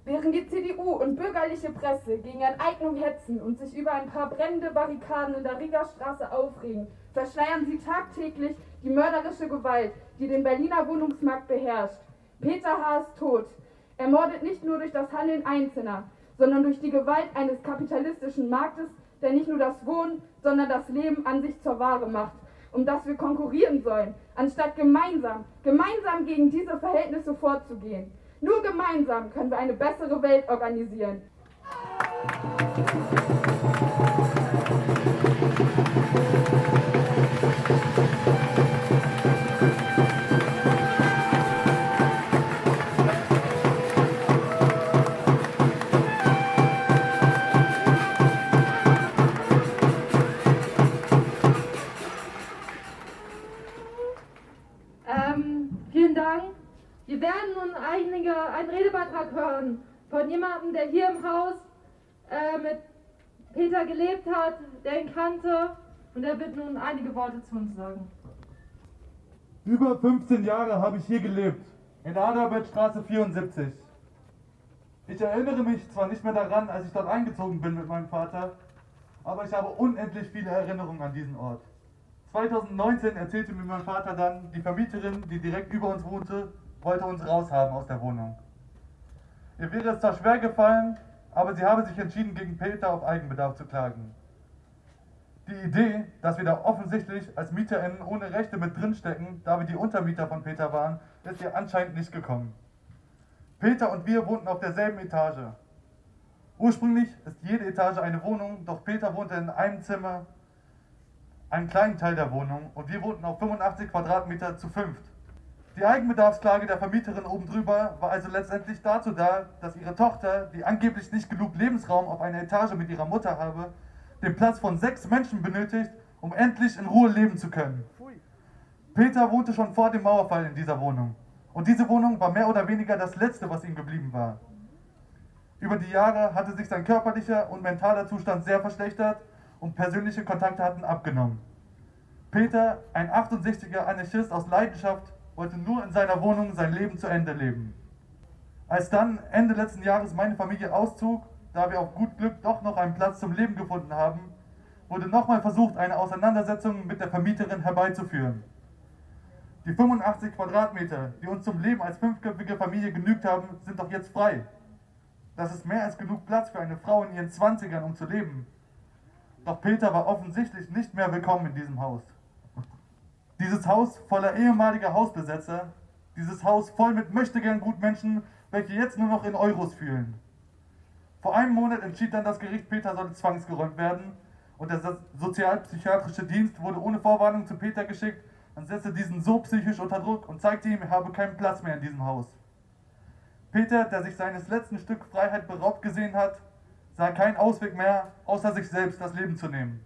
Während die CDU und bürgerliche Presse gegen Enteignung hetzen und sich über ein paar brennende Barrikaden in der Rieger Straße aufregen, verschleiern sie tagtäglich die mörderische Gewalt, die den Berliner Wohnungsmarkt beherrscht. Peter H. ist tot. Ermordet nicht nur durch das Handeln Einzelner, sondern durch die Gewalt eines kapitalistischen Marktes, der nicht nur das Wohnen, sondern das Leben an sich zur Ware macht, um das wir konkurrieren sollen, anstatt gemeinsam, gemeinsam gegen diese Verhältnisse vorzugehen. Nur gemeinsam können wir eine bessere Welt organisieren. Einen Redebeitrag hören von jemandem, der hier im Haus äh, mit Peter gelebt hat, der ihn kannte und er wird nun einige Worte zu uns sagen. Über 15 Jahre habe ich hier gelebt, in Adalbertstraße 74. Ich erinnere mich zwar nicht mehr daran, als ich dort eingezogen bin mit meinem Vater, aber ich habe unendlich viele Erinnerungen an diesen Ort. 2019 erzählte mir mein Vater dann, die Vermieterin, die direkt über uns wohnte, wollte uns raushaben aus der Wohnung. Ihr wäre es zwar schwer gefallen, aber sie habe sich entschieden, gegen Peter auf Eigenbedarf zu klagen. Die Idee, dass wir da offensichtlich als MieterInnen ohne Rechte mit drinstecken, da wir die Untermieter von Peter waren, ist ihr anscheinend nicht gekommen. Peter und wir wohnten auf derselben Etage. Ursprünglich ist jede Etage eine Wohnung, doch Peter wohnte in einem Zimmer, einen kleinen Teil der Wohnung, und wir wohnten auf 85 Quadratmeter zu fünft. Die Eigenbedarfsklage der Vermieterin oben drüber war also letztendlich dazu da, dass ihre Tochter, die angeblich nicht genug Lebensraum auf einer Etage mit ihrer Mutter habe, den Platz von sechs Menschen benötigt, um endlich in Ruhe leben zu können. Peter wohnte schon vor dem Mauerfall in dieser Wohnung. Und diese Wohnung war mehr oder weniger das Letzte, was ihm geblieben war. Über die Jahre hatte sich sein körperlicher und mentaler Zustand sehr verschlechtert und persönliche Kontakte hatten abgenommen. Peter, ein 68er Anarchist aus Leidenschaft, wollte nur in seiner Wohnung sein Leben zu Ende leben. Als dann Ende letzten Jahres meine Familie auszog, da wir auf gut Glück doch noch einen Platz zum Leben gefunden haben, wurde nochmal versucht, eine Auseinandersetzung mit der Vermieterin herbeizuführen. Die 85 Quadratmeter, die uns zum Leben als fünfköpfige Familie genügt haben, sind doch jetzt frei. Das ist mehr als genug Platz für eine Frau in ihren 20ern, um zu leben. Doch Peter war offensichtlich nicht mehr willkommen in diesem Haus. Dieses Haus voller ehemaliger Hausbesetzer, dieses Haus voll mit möchtegern Gutmenschen, welche jetzt nur noch in Euros fühlen. Vor einem Monat entschied dann das Gericht, Peter solle zwangsgeräumt werden und der sozialpsychiatrische Dienst wurde ohne Vorwarnung zu Peter geschickt und setzte diesen so psychisch unter Druck und zeigte ihm, er habe keinen Platz mehr in diesem Haus. Peter, der sich seines letzten Stück Freiheit beraubt gesehen hat, sah keinen Ausweg mehr, außer sich selbst das Leben zu nehmen.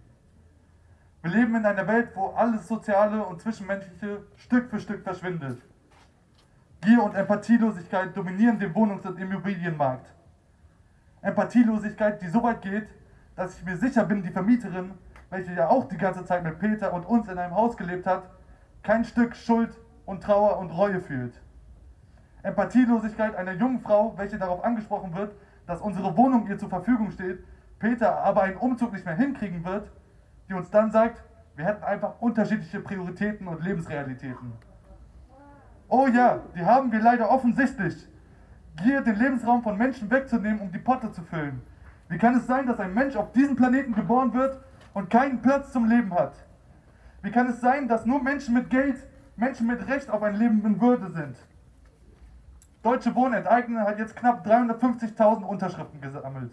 Wir leben in einer Welt, wo alles Soziale und Zwischenmenschliche Stück für Stück verschwindet. Gier und Empathielosigkeit dominieren den Wohnungs- und Immobilienmarkt. Empathielosigkeit, die so weit geht, dass ich mir sicher bin, die Vermieterin, welche ja auch die ganze Zeit mit Peter und uns in einem Haus gelebt hat, kein Stück Schuld und Trauer und Reue fühlt. Empathielosigkeit einer jungen Frau, welche darauf angesprochen wird, dass unsere Wohnung ihr zur Verfügung steht, Peter aber einen Umzug nicht mehr hinkriegen wird, die uns dann sagt, wir hätten einfach unterschiedliche Prioritäten und Lebensrealitäten. Oh ja, die haben wir leider offensichtlich. Gier, den Lebensraum von Menschen wegzunehmen, um die Potte zu füllen. Wie kann es sein, dass ein Mensch auf diesem Planeten geboren wird und keinen Platz zum Leben hat? Wie kann es sein, dass nur Menschen mit Geld, Menschen mit Recht auf ein Leben in Würde sind? Deutsche Wohnen enteignen hat jetzt knapp 350.000 Unterschriften gesammelt.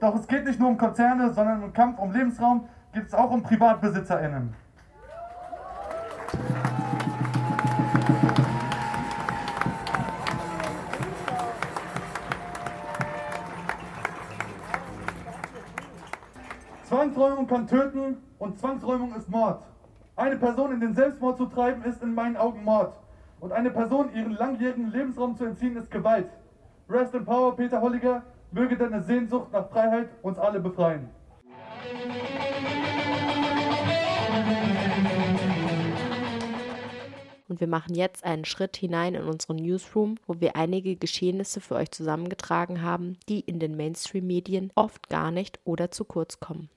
Doch es geht nicht nur um Konzerne, sondern im Kampf um Lebensraum geht es auch um PrivatbesitzerInnen. Zwangsräumung kann töten und Zwangsräumung ist Mord. Eine Person in den Selbstmord zu treiben, ist in meinen Augen Mord. Und eine Person ihren langjährigen Lebensraum zu entziehen, ist Gewalt. Rest in Power, Peter Holliger, möge deine Sehnsucht nach Freiheit uns alle befreien. Und wir machen jetzt einen Schritt hinein in unseren Newsroom, wo wir einige Geschehnisse für euch zusammengetragen haben, die in den Mainstream-Medien oft gar nicht oder zu kurz kommen.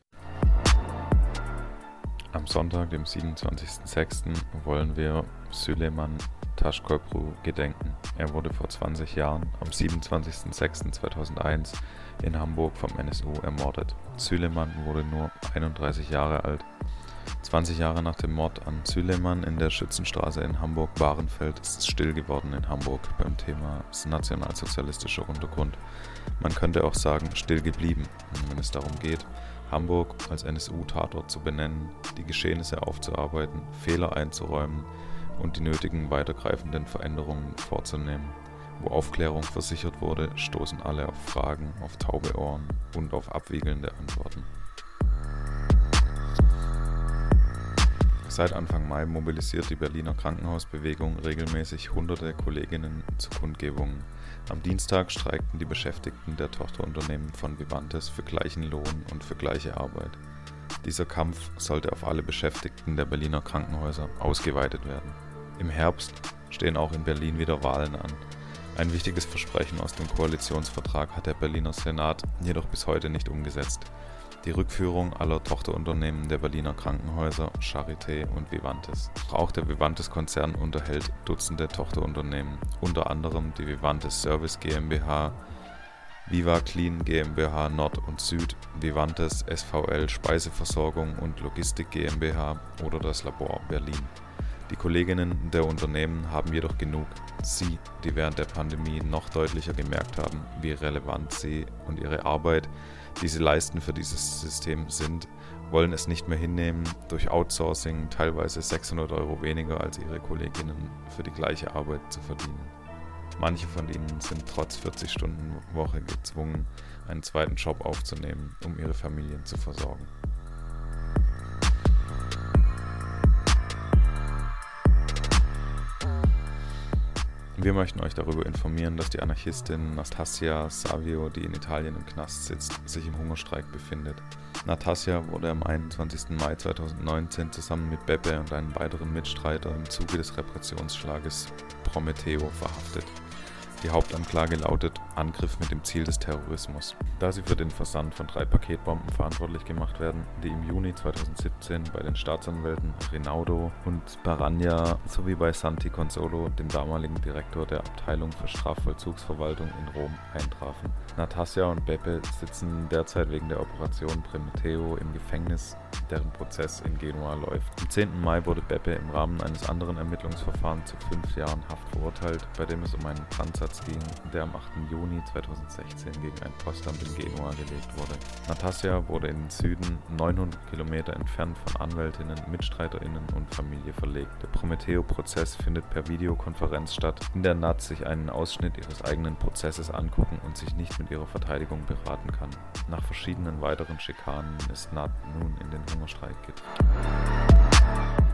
Am Sonntag, dem 27.06., wollen wir Süleyman Taschkopru gedenken. Er wurde vor 20 Jahren, am 27.06.2001, in Hamburg vom NSU ermordet. Süleyman wurde nur 31 Jahre alt. 20 Jahre nach dem Mord an Süleyman in der Schützenstraße in Hamburg-Bahrenfeld ist es still geworden in Hamburg beim Thema nationalsozialistischer Untergrund. Man könnte auch sagen, still geblieben, wenn es darum geht, Hamburg als NSU-Tatort zu benennen, die Geschehnisse aufzuarbeiten, Fehler einzuräumen und die nötigen weitergreifenden Veränderungen vorzunehmen. Wo Aufklärung versichert wurde, stoßen alle auf Fragen, auf taube Ohren und auf abwiegelnde Antworten. Seit Anfang Mai mobilisiert die Berliner Krankenhausbewegung regelmäßig hunderte Kolleginnen zu Kundgebungen. Am Dienstag streikten die Beschäftigten der Tochterunternehmen von Vivantes für gleichen Lohn und für gleiche Arbeit. Dieser Kampf sollte auf alle Beschäftigten der Berliner Krankenhäuser ausgeweitet werden. Im Herbst stehen auch in Berlin wieder Wahlen an. Ein wichtiges Versprechen aus dem Koalitionsvertrag hat der Berliner Senat jedoch bis heute nicht umgesetzt. Die Rückführung aller Tochterunternehmen der Berliner Krankenhäuser Charité und Vivantes. Auch der Vivantes-Konzern unterhält Dutzende Tochterunternehmen, unter anderem die Vivantes Service GmbH, Viva Clean GmbH Nord und Süd, Vivantes SVL Speiseversorgung und Logistik GmbH oder das Labor Berlin. Die Kolleginnen der Unternehmen haben jedoch genug. Sie, die während der Pandemie noch deutlicher gemerkt haben, wie relevant sie und ihre Arbeit, die sie leisten für dieses System sind, wollen es nicht mehr hinnehmen, durch Outsourcing teilweise 600 Euro weniger als ihre Kolleginnen für die gleiche Arbeit zu verdienen. Manche von ihnen sind trotz 40-Stunden-Woche gezwungen, einen zweiten Job aufzunehmen, um ihre Familien zu versorgen. Wir möchten euch darüber informieren, dass die Anarchistin Nastasia Savio, die in Italien im Knast sitzt, sich im Hungerstreik befindet. Natasja wurde am 21. Mai 2019 zusammen mit Beppe und einem weiteren Mitstreiter im Zuge des Repressionsschlages Prometeo verhaftet. Die Hauptanklage lautet Angriff mit dem Ziel des Terrorismus. Da sie für den Versand von drei Paketbomben verantwortlich gemacht werden, die im Juni 2017 bei den Staatsanwälten Rinaudo und Baragna sowie bei Santi Consolo, dem damaligen Direktor der Abteilung für Strafvollzugsverwaltung in Rom, eintrafen. Natasja und Beppe sitzen derzeit wegen der Operation Prometeo im Gefängnis, deren Prozess in Genua läuft. Am 10. Mai wurde Beppe im Rahmen eines anderen Ermittlungsverfahrens zu fünf Jahren Haft verurteilt, bei dem es um einen Brandsatz Einsatz ging, der am 8. Juni 2016 gegen ein Postamt in Genua gelegt wurde. Natasja wurde in den Süden 900 Kilometer entfernt von Anwältinnen, MitstreiterInnen und Familie verlegt. Der Prometeo-Prozess findet per Videokonferenz statt, in der Nat sich einen Ausschnitt ihres eigenen Prozesses angucken und sich nicht mit ihrer Verteidigung beraten kann. Nach verschiedenen weiteren Schikanen ist Nat nun in den Hungerstreik getreten.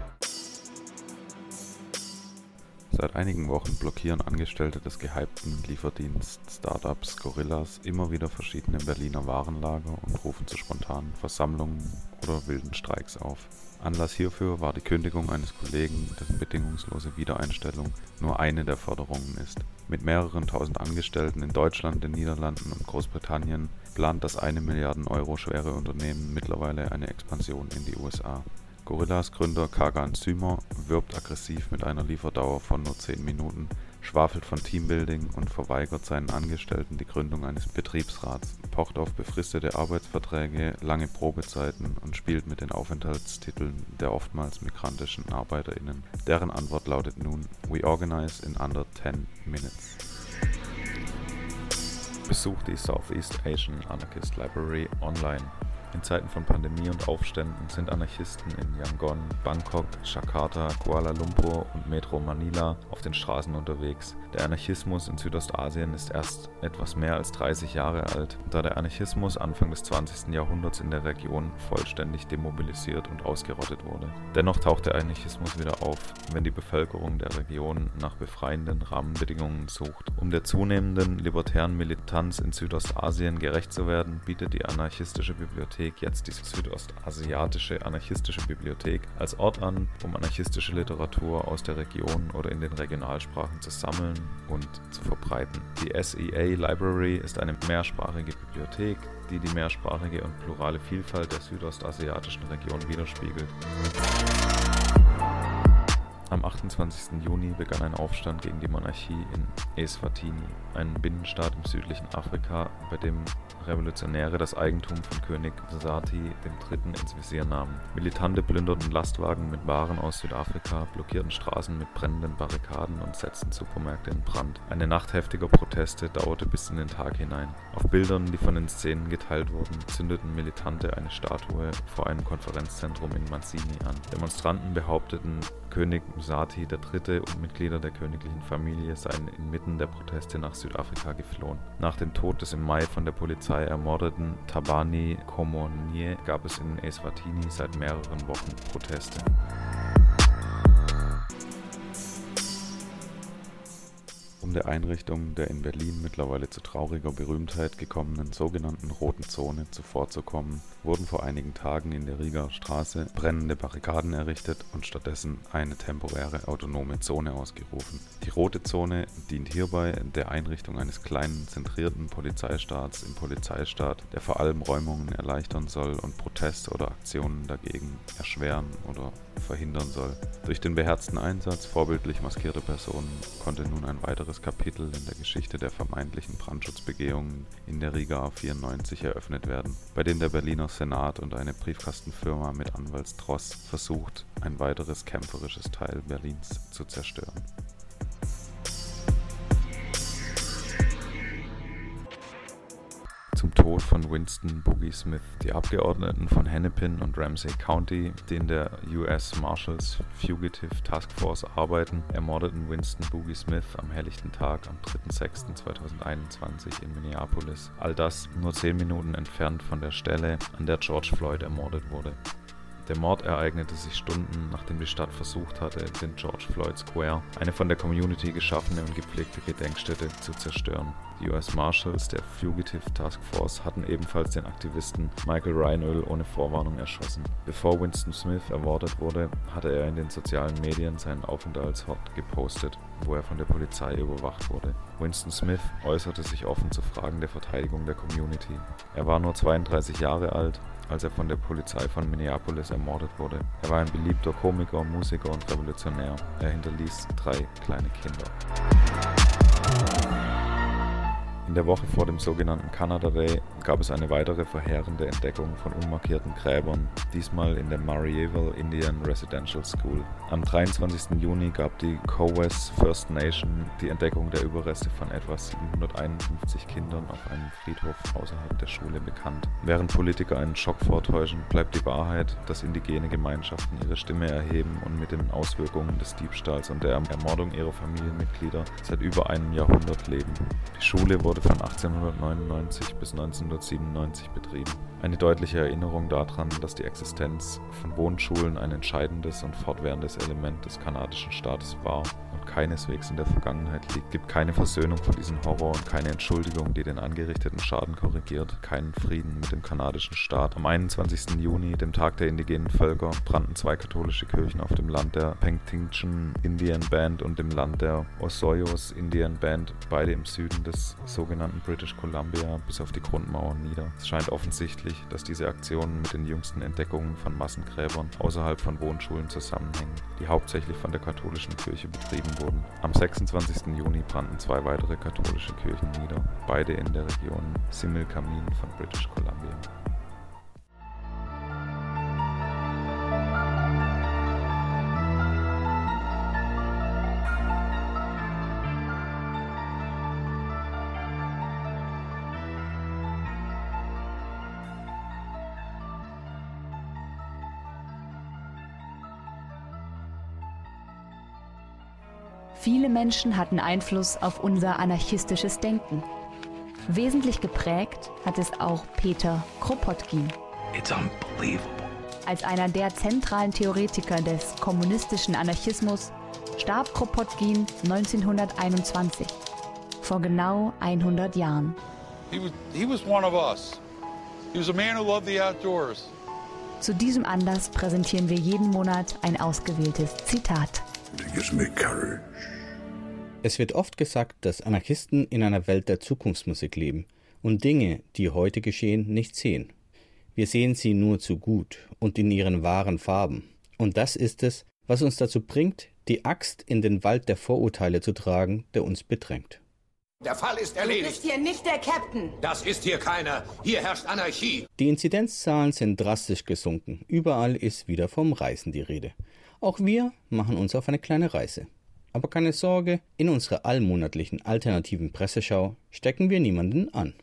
Seit einigen Wochen blockieren Angestellte des gehypten Lieferdienst-Startups Gorillas immer wieder verschiedene Berliner Warenlager und rufen zu spontanen Versammlungen oder wilden Streiks auf. Anlass hierfür war die Kündigung eines Kollegen, dessen bedingungslose Wiedereinstellung nur eine der Forderungen ist. Mit mehreren tausend Angestellten in Deutschland, den Niederlanden und Großbritannien plant das eine Milliarden Euro schwere Unternehmen mittlerweile eine Expansion in die USA. Gorillas Gründer Kagan Zymer wirbt aggressiv mit einer Lieferdauer von nur 10 Minuten, schwafelt von Teambuilding und verweigert seinen Angestellten die Gründung eines Betriebsrats, pocht auf befristete Arbeitsverträge, lange Probezeiten und spielt mit den Aufenthaltstiteln der oftmals migrantischen ArbeiterInnen. Deren Antwort lautet nun: We organize in under 10 minutes. Besucht die Southeast Asian Anarchist Library online in Zeiten von Pandemie und Aufständen sind Anarchisten in Yangon, Bangkok, Jakarta, Kuala Lumpur und Metro Manila auf den Straßen unterwegs. Der Anarchismus in Südostasien ist erst etwas mehr als 30 Jahre alt, da der Anarchismus Anfang des 20. Jahrhunderts in der Region vollständig demobilisiert und ausgerottet wurde. Dennoch taucht der Anarchismus wieder auf, wenn die Bevölkerung der Region nach befreienden Rahmenbedingungen sucht. Um der zunehmenden libertären Militanz in Südostasien gerecht zu werden, bietet die anarchistische Bibliothek Bibliothek jetzt die Südostasiatische Anarchistische Bibliothek als Ort an, um anarchistische Literatur aus der Region oder in den Regionalsprachen zu sammeln und zu verbreiten. Die SEA Library ist eine mehrsprachige Bibliothek, die die mehrsprachige und plurale Vielfalt der südostasiatischen Region widerspiegelt. Am 28. Juni begann ein Aufstand gegen die Monarchie in Eswatini, einem Binnenstaat im südlichen Afrika, bei dem Revolutionäre das Eigentum von König Msati III. ins Visier nahmen. Militante plünderten Lastwagen mit Waren aus Südafrika, blockierten Straßen mit brennenden Barrikaden und setzten Supermärkte in Brand. Eine Nacht heftiger Proteste dauerte bis in den Tag hinein. Auf Bildern, die von den Szenen geteilt wurden, zündeten Militante eine Statue vor einem Konferenzzentrum in Mazzini an. Demonstranten behaupteten, König Msati III. und Mitglieder der königlichen Familie seien inmitten der Proteste nach Südafrika geflohen. Nach dem Tod des im Mai von der Polizei ermordeten Tabani Komonie gab es in Eswatini seit mehreren Wochen Proteste. um der Einrichtung der in Berlin mittlerweile zu trauriger Berühmtheit gekommenen sogenannten Roten Zone zuvorzukommen, wurden vor einigen Tagen in der Rieger Straße brennende Barrikaden errichtet und stattdessen eine temporäre autonome Zone ausgerufen. Die Rote Zone dient hierbei der Einrichtung eines kleinen, zentrierten Polizeistaats im Polizeistaat, der vor allem Räumungen erleichtern soll und Proteste oder Aktionen dagegen erschweren oder verhindern soll. Durch den beherzten Einsatz vorbildlich maskierter Personen konnte nun ein weiteres Kapitel in der Geschichte der vermeintlichen Brandschutzbegehungen in der Riga 94 eröffnet werden, bei dem der Berliner Senat und eine Briefkastenfirma mit Anwaltstross versucht, ein weiteres kämpferisches Teil Berlins zu zerstören. Zum Tod von Winston Boogie Smith. Die Abgeordneten von Hennepin und Ramsey County, die in der US Marshals Fugitive Task Force arbeiten, ermordeten Winston Boogie Smith am helllichten Tag am 3.6.2021 in Minneapolis. All das nur 10 Minuten entfernt von der Stelle, an der George Floyd ermordet wurde. Der Mord ereignete sich Stunden, nachdem die Stadt versucht hatte, den George Floyd Square, eine von der Community geschaffene und gepflegte Gedenkstätte, zu zerstören. Die US Marshals der Fugitive Task Force hatten ebenfalls den Aktivisten Michael Reinöl ohne Vorwarnung erschossen. Bevor Winston Smith ermordet wurde, hatte er in den sozialen Medien seinen Aufenthaltsort gepostet, wo er von der Polizei überwacht wurde. Winston Smith äußerte sich offen zu Fragen der Verteidigung der Community. Er war nur 32 Jahre alt als er von der Polizei von Minneapolis ermordet wurde. Er war ein beliebter Komiker, Musiker und Revolutionär. Er hinterließ drei kleine Kinder. In der Woche vor dem sogenannten Canada Day gab es eine weitere verheerende Entdeckung von unmarkierten Gräbern, diesmal in der Marieville Indian Residential School. Am 23. Juni gab die Cowes First Nation die Entdeckung der Überreste von etwa 751 Kindern auf einem Friedhof außerhalb der Schule bekannt. Während Politiker einen Schock vortäuschen, bleibt die Wahrheit, dass indigene Gemeinschaften ihre Stimme erheben und mit den Auswirkungen des Diebstahls und der Ermordung ihrer Familienmitglieder seit über einem Jahrhundert leben. Die Schule wurde von 1899 bis 1997 betrieben. Eine deutliche Erinnerung daran, dass die Existenz von Wohnschulen ein entscheidendes und fortwährendes Element des kanadischen Staates war keineswegs in der Vergangenheit liegt, gibt keine Versöhnung von diesem Horror und keine Entschuldigung, die den angerichteten Schaden korrigiert, keinen Frieden mit dem kanadischen Staat. Am 21. Juni, dem Tag der indigenen Völker, brannten zwei katholische Kirchen auf dem Land der Penticton Indian Band und dem Land der Osoyos Indian Band, beide im Süden des sogenannten British Columbia, bis auf die Grundmauern nieder. Es scheint offensichtlich, dass diese Aktionen mit den jüngsten Entdeckungen von Massengräbern außerhalb von Wohnschulen zusammenhängen, die hauptsächlich von der katholischen Kirche betrieben wurden. Am 26. Juni brannten zwei weitere katholische Kirchen nieder, beide in der Region Similkameen von British Columbia. Viele Menschen hatten Einfluss auf unser anarchistisches Denken. Wesentlich geprägt hat es auch Peter Kropotkin. It's unbelievable. Als einer der zentralen Theoretiker des kommunistischen Anarchismus starb Kropotkin 1921, vor genau 100 Jahren. He was, he was one of us. He was a man who loved the outdoors. Zu diesem Anlass präsentieren wir jeden Monat ein ausgewähltes Zitat. Es wird oft gesagt, dass Anarchisten in einer Welt der Zukunftsmusik leben und Dinge, die heute geschehen, nicht sehen. Wir sehen sie nur zu gut und in ihren wahren Farben. Und das ist es, was uns dazu bringt, die Axt in den Wald der Vorurteile zu tragen, der uns bedrängt. Der Fall ist erledigt. Du bist hier nicht der Captain. Das ist hier keiner. Hier herrscht Anarchie. Die Inzidenzzahlen sind drastisch gesunken. Überall ist wieder vom Reisen die Rede. Auch wir machen uns auf eine kleine Reise. Aber keine Sorge, in unserer allmonatlichen alternativen Presseschau stecken wir niemanden an.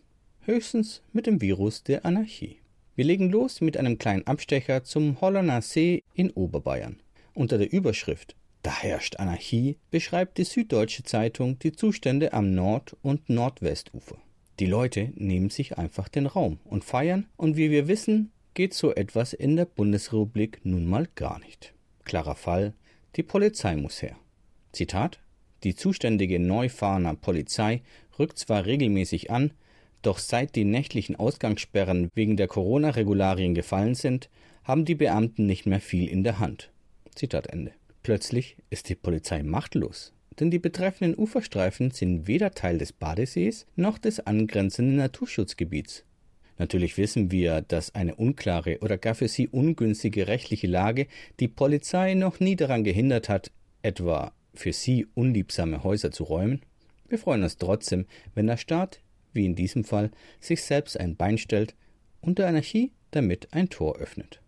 Höchstens mit dem Virus der Anarchie. Wir legen los mit einem kleinen Abstecher zum Hollerner See in Oberbayern. Unter der Überschrift Da herrscht Anarchie beschreibt die Süddeutsche Zeitung die Zustände am Nord- und Nordwestufer. Die Leute nehmen sich einfach den Raum und feiern, und wie wir wissen, geht so etwas in der Bundesrepublik nun mal gar nicht. Klarer Fall, die Polizei muss her. Zitat Die zuständige Neufahrener Polizei rückt zwar regelmäßig an, doch seit die nächtlichen Ausgangssperren wegen der Corona-Regularien gefallen sind, haben die Beamten nicht mehr viel in der Hand. Zitat Ende. Plötzlich ist die Polizei machtlos, denn die betreffenden Uferstreifen sind weder Teil des Badesees noch des angrenzenden Naturschutzgebiets. Natürlich wissen wir, dass eine unklare oder gar für sie ungünstige rechtliche Lage die Polizei noch nie daran gehindert hat, etwa für sie unliebsame Häuser zu räumen. Wir freuen uns trotzdem, wenn der Staat, wie in diesem Fall, sich selbst ein Bein stellt und der Anarchie damit ein Tor öffnet.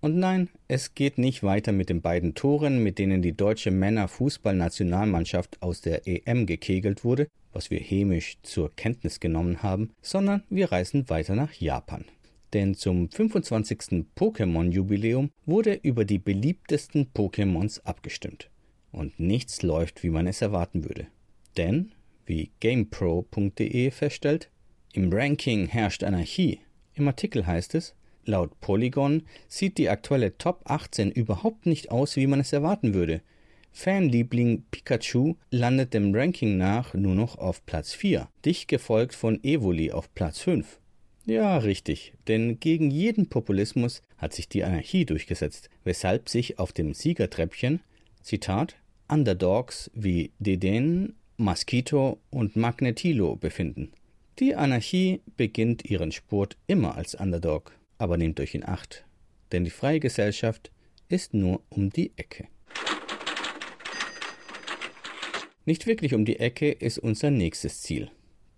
Und nein, es geht nicht weiter mit den beiden Toren, mit denen die deutsche Männerfußballnationalmannschaft aus der EM gekegelt wurde, was wir hämisch zur Kenntnis genommen haben, sondern wir reisen weiter nach Japan. Denn zum 25. Pokémon-Jubiläum wurde über die beliebtesten Pokémons abgestimmt. Und nichts läuft, wie man es erwarten würde. Denn, wie GamePro.de feststellt, im Ranking herrscht Anarchie. Im Artikel heißt es, Laut Polygon sieht die aktuelle Top 18 überhaupt nicht aus, wie man es erwarten würde. Fanliebling Pikachu landet dem Ranking nach nur noch auf Platz 4, dicht gefolgt von Evoli auf Platz 5. Ja, richtig, denn gegen jeden Populismus hat sich die Anarchie durchgesetzt, weshalb sich auf dem Siegertreppchen, Zitat, Underdogs wie Deden, Mosquito und Magnetilo befinden. Die Anarchie beginnt ihren Sport immer als Underdog. Aber nehmt euch in Acht, denn die freie Gesellschaft ist nur um die Ecke. Nicht wirklich um die Ecke ist unser nächstes Ziel.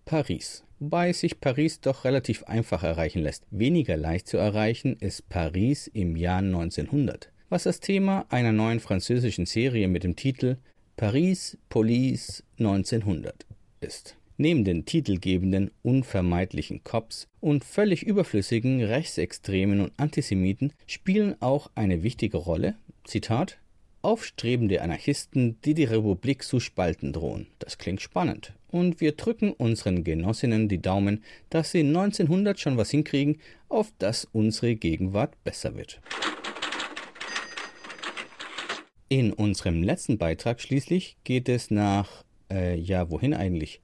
Paris. Wobei sich Paris doch relativ einfach erreichen lässt. Weniger leicht zu erreichen ist Paris im Jahr 1900, was das Thema einer neuen französischen Serie mit dem Titel Paris Police 1900 ist. Neben den titelgebenden unvermeidlichen Cops und völlig überflüssigen Rechtsextremen und Antisemiten spielen auch eine wichtige Rolle, Zitat, aufstrebende Anarchisten, die die Republik zu spalten drohen. Das klingt spannend. Und wir drücken unseren Genossinnen die Daumen, dass sie 1900 schon was hinkriegen, auf das unsere Gegenwart besser wird. In unserem letzten Beitrag schließlich geht es nach, äh, ja, wohin eigentlich?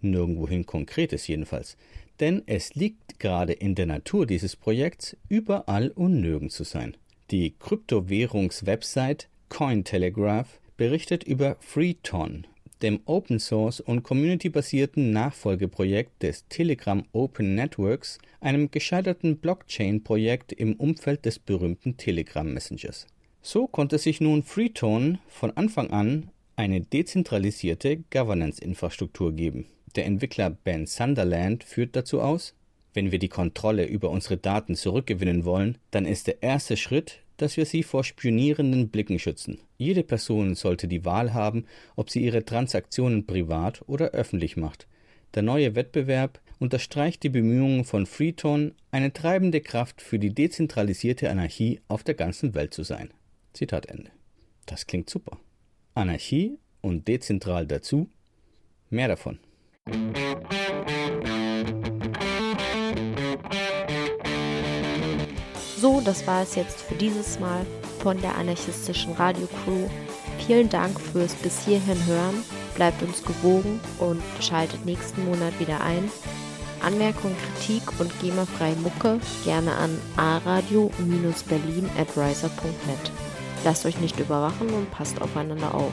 Nirgendwohin Konkretes jedenfalls. Denn es liegt gerade in der Natur dieses Projekts, überall und nirgends zu sein. Die Kryptowährungswebsite Cointelegraph berichtet über Freeton, dem Open Source und Community-basierten Nachfolgeprojekt des Telegram Open Networks, einem gescheiterten Blockchain-Projekt im Umfeld des berühmten Telegram Messengers. So konnte sich nun Freeton von Anfang an eine dezentralisierte Governance-Infrastruktur geben. Der Entwickler Ben Sunderland führt dazu aus, wenn wir die Kontrolle über unsere Daten zurückgewinnen wollen, dann ist der erste Schritt, dass wir sie vor spionierenden Blicken schützen. Jede Person sollte die Wahl haben, ob sie ihre Transaktionen privat oder öffentlich macht. Der neue Wettbewerb unterstreicht die Bemühungen von Freeton, eine treibende Kraft für die dezentralisierte Anarchie auf der ganzen Welt zu sein. Zitat Ende. Das klingt super. Anarchie und dezentral dazu. Mehr davon. So, das war es jetzt für dieses Mal von der anarchistischen Radiocrew. Vielen Dank fürs bis hierhin hören. Bleibt uns gewogen und schaltet nächsten Monat wieder ein. Anmerkung, Kritik und GEMA-freie Mucke gerne an aradio-berlin at riser.net. Lasst euch nicht überwachen und passt aufeinander auf.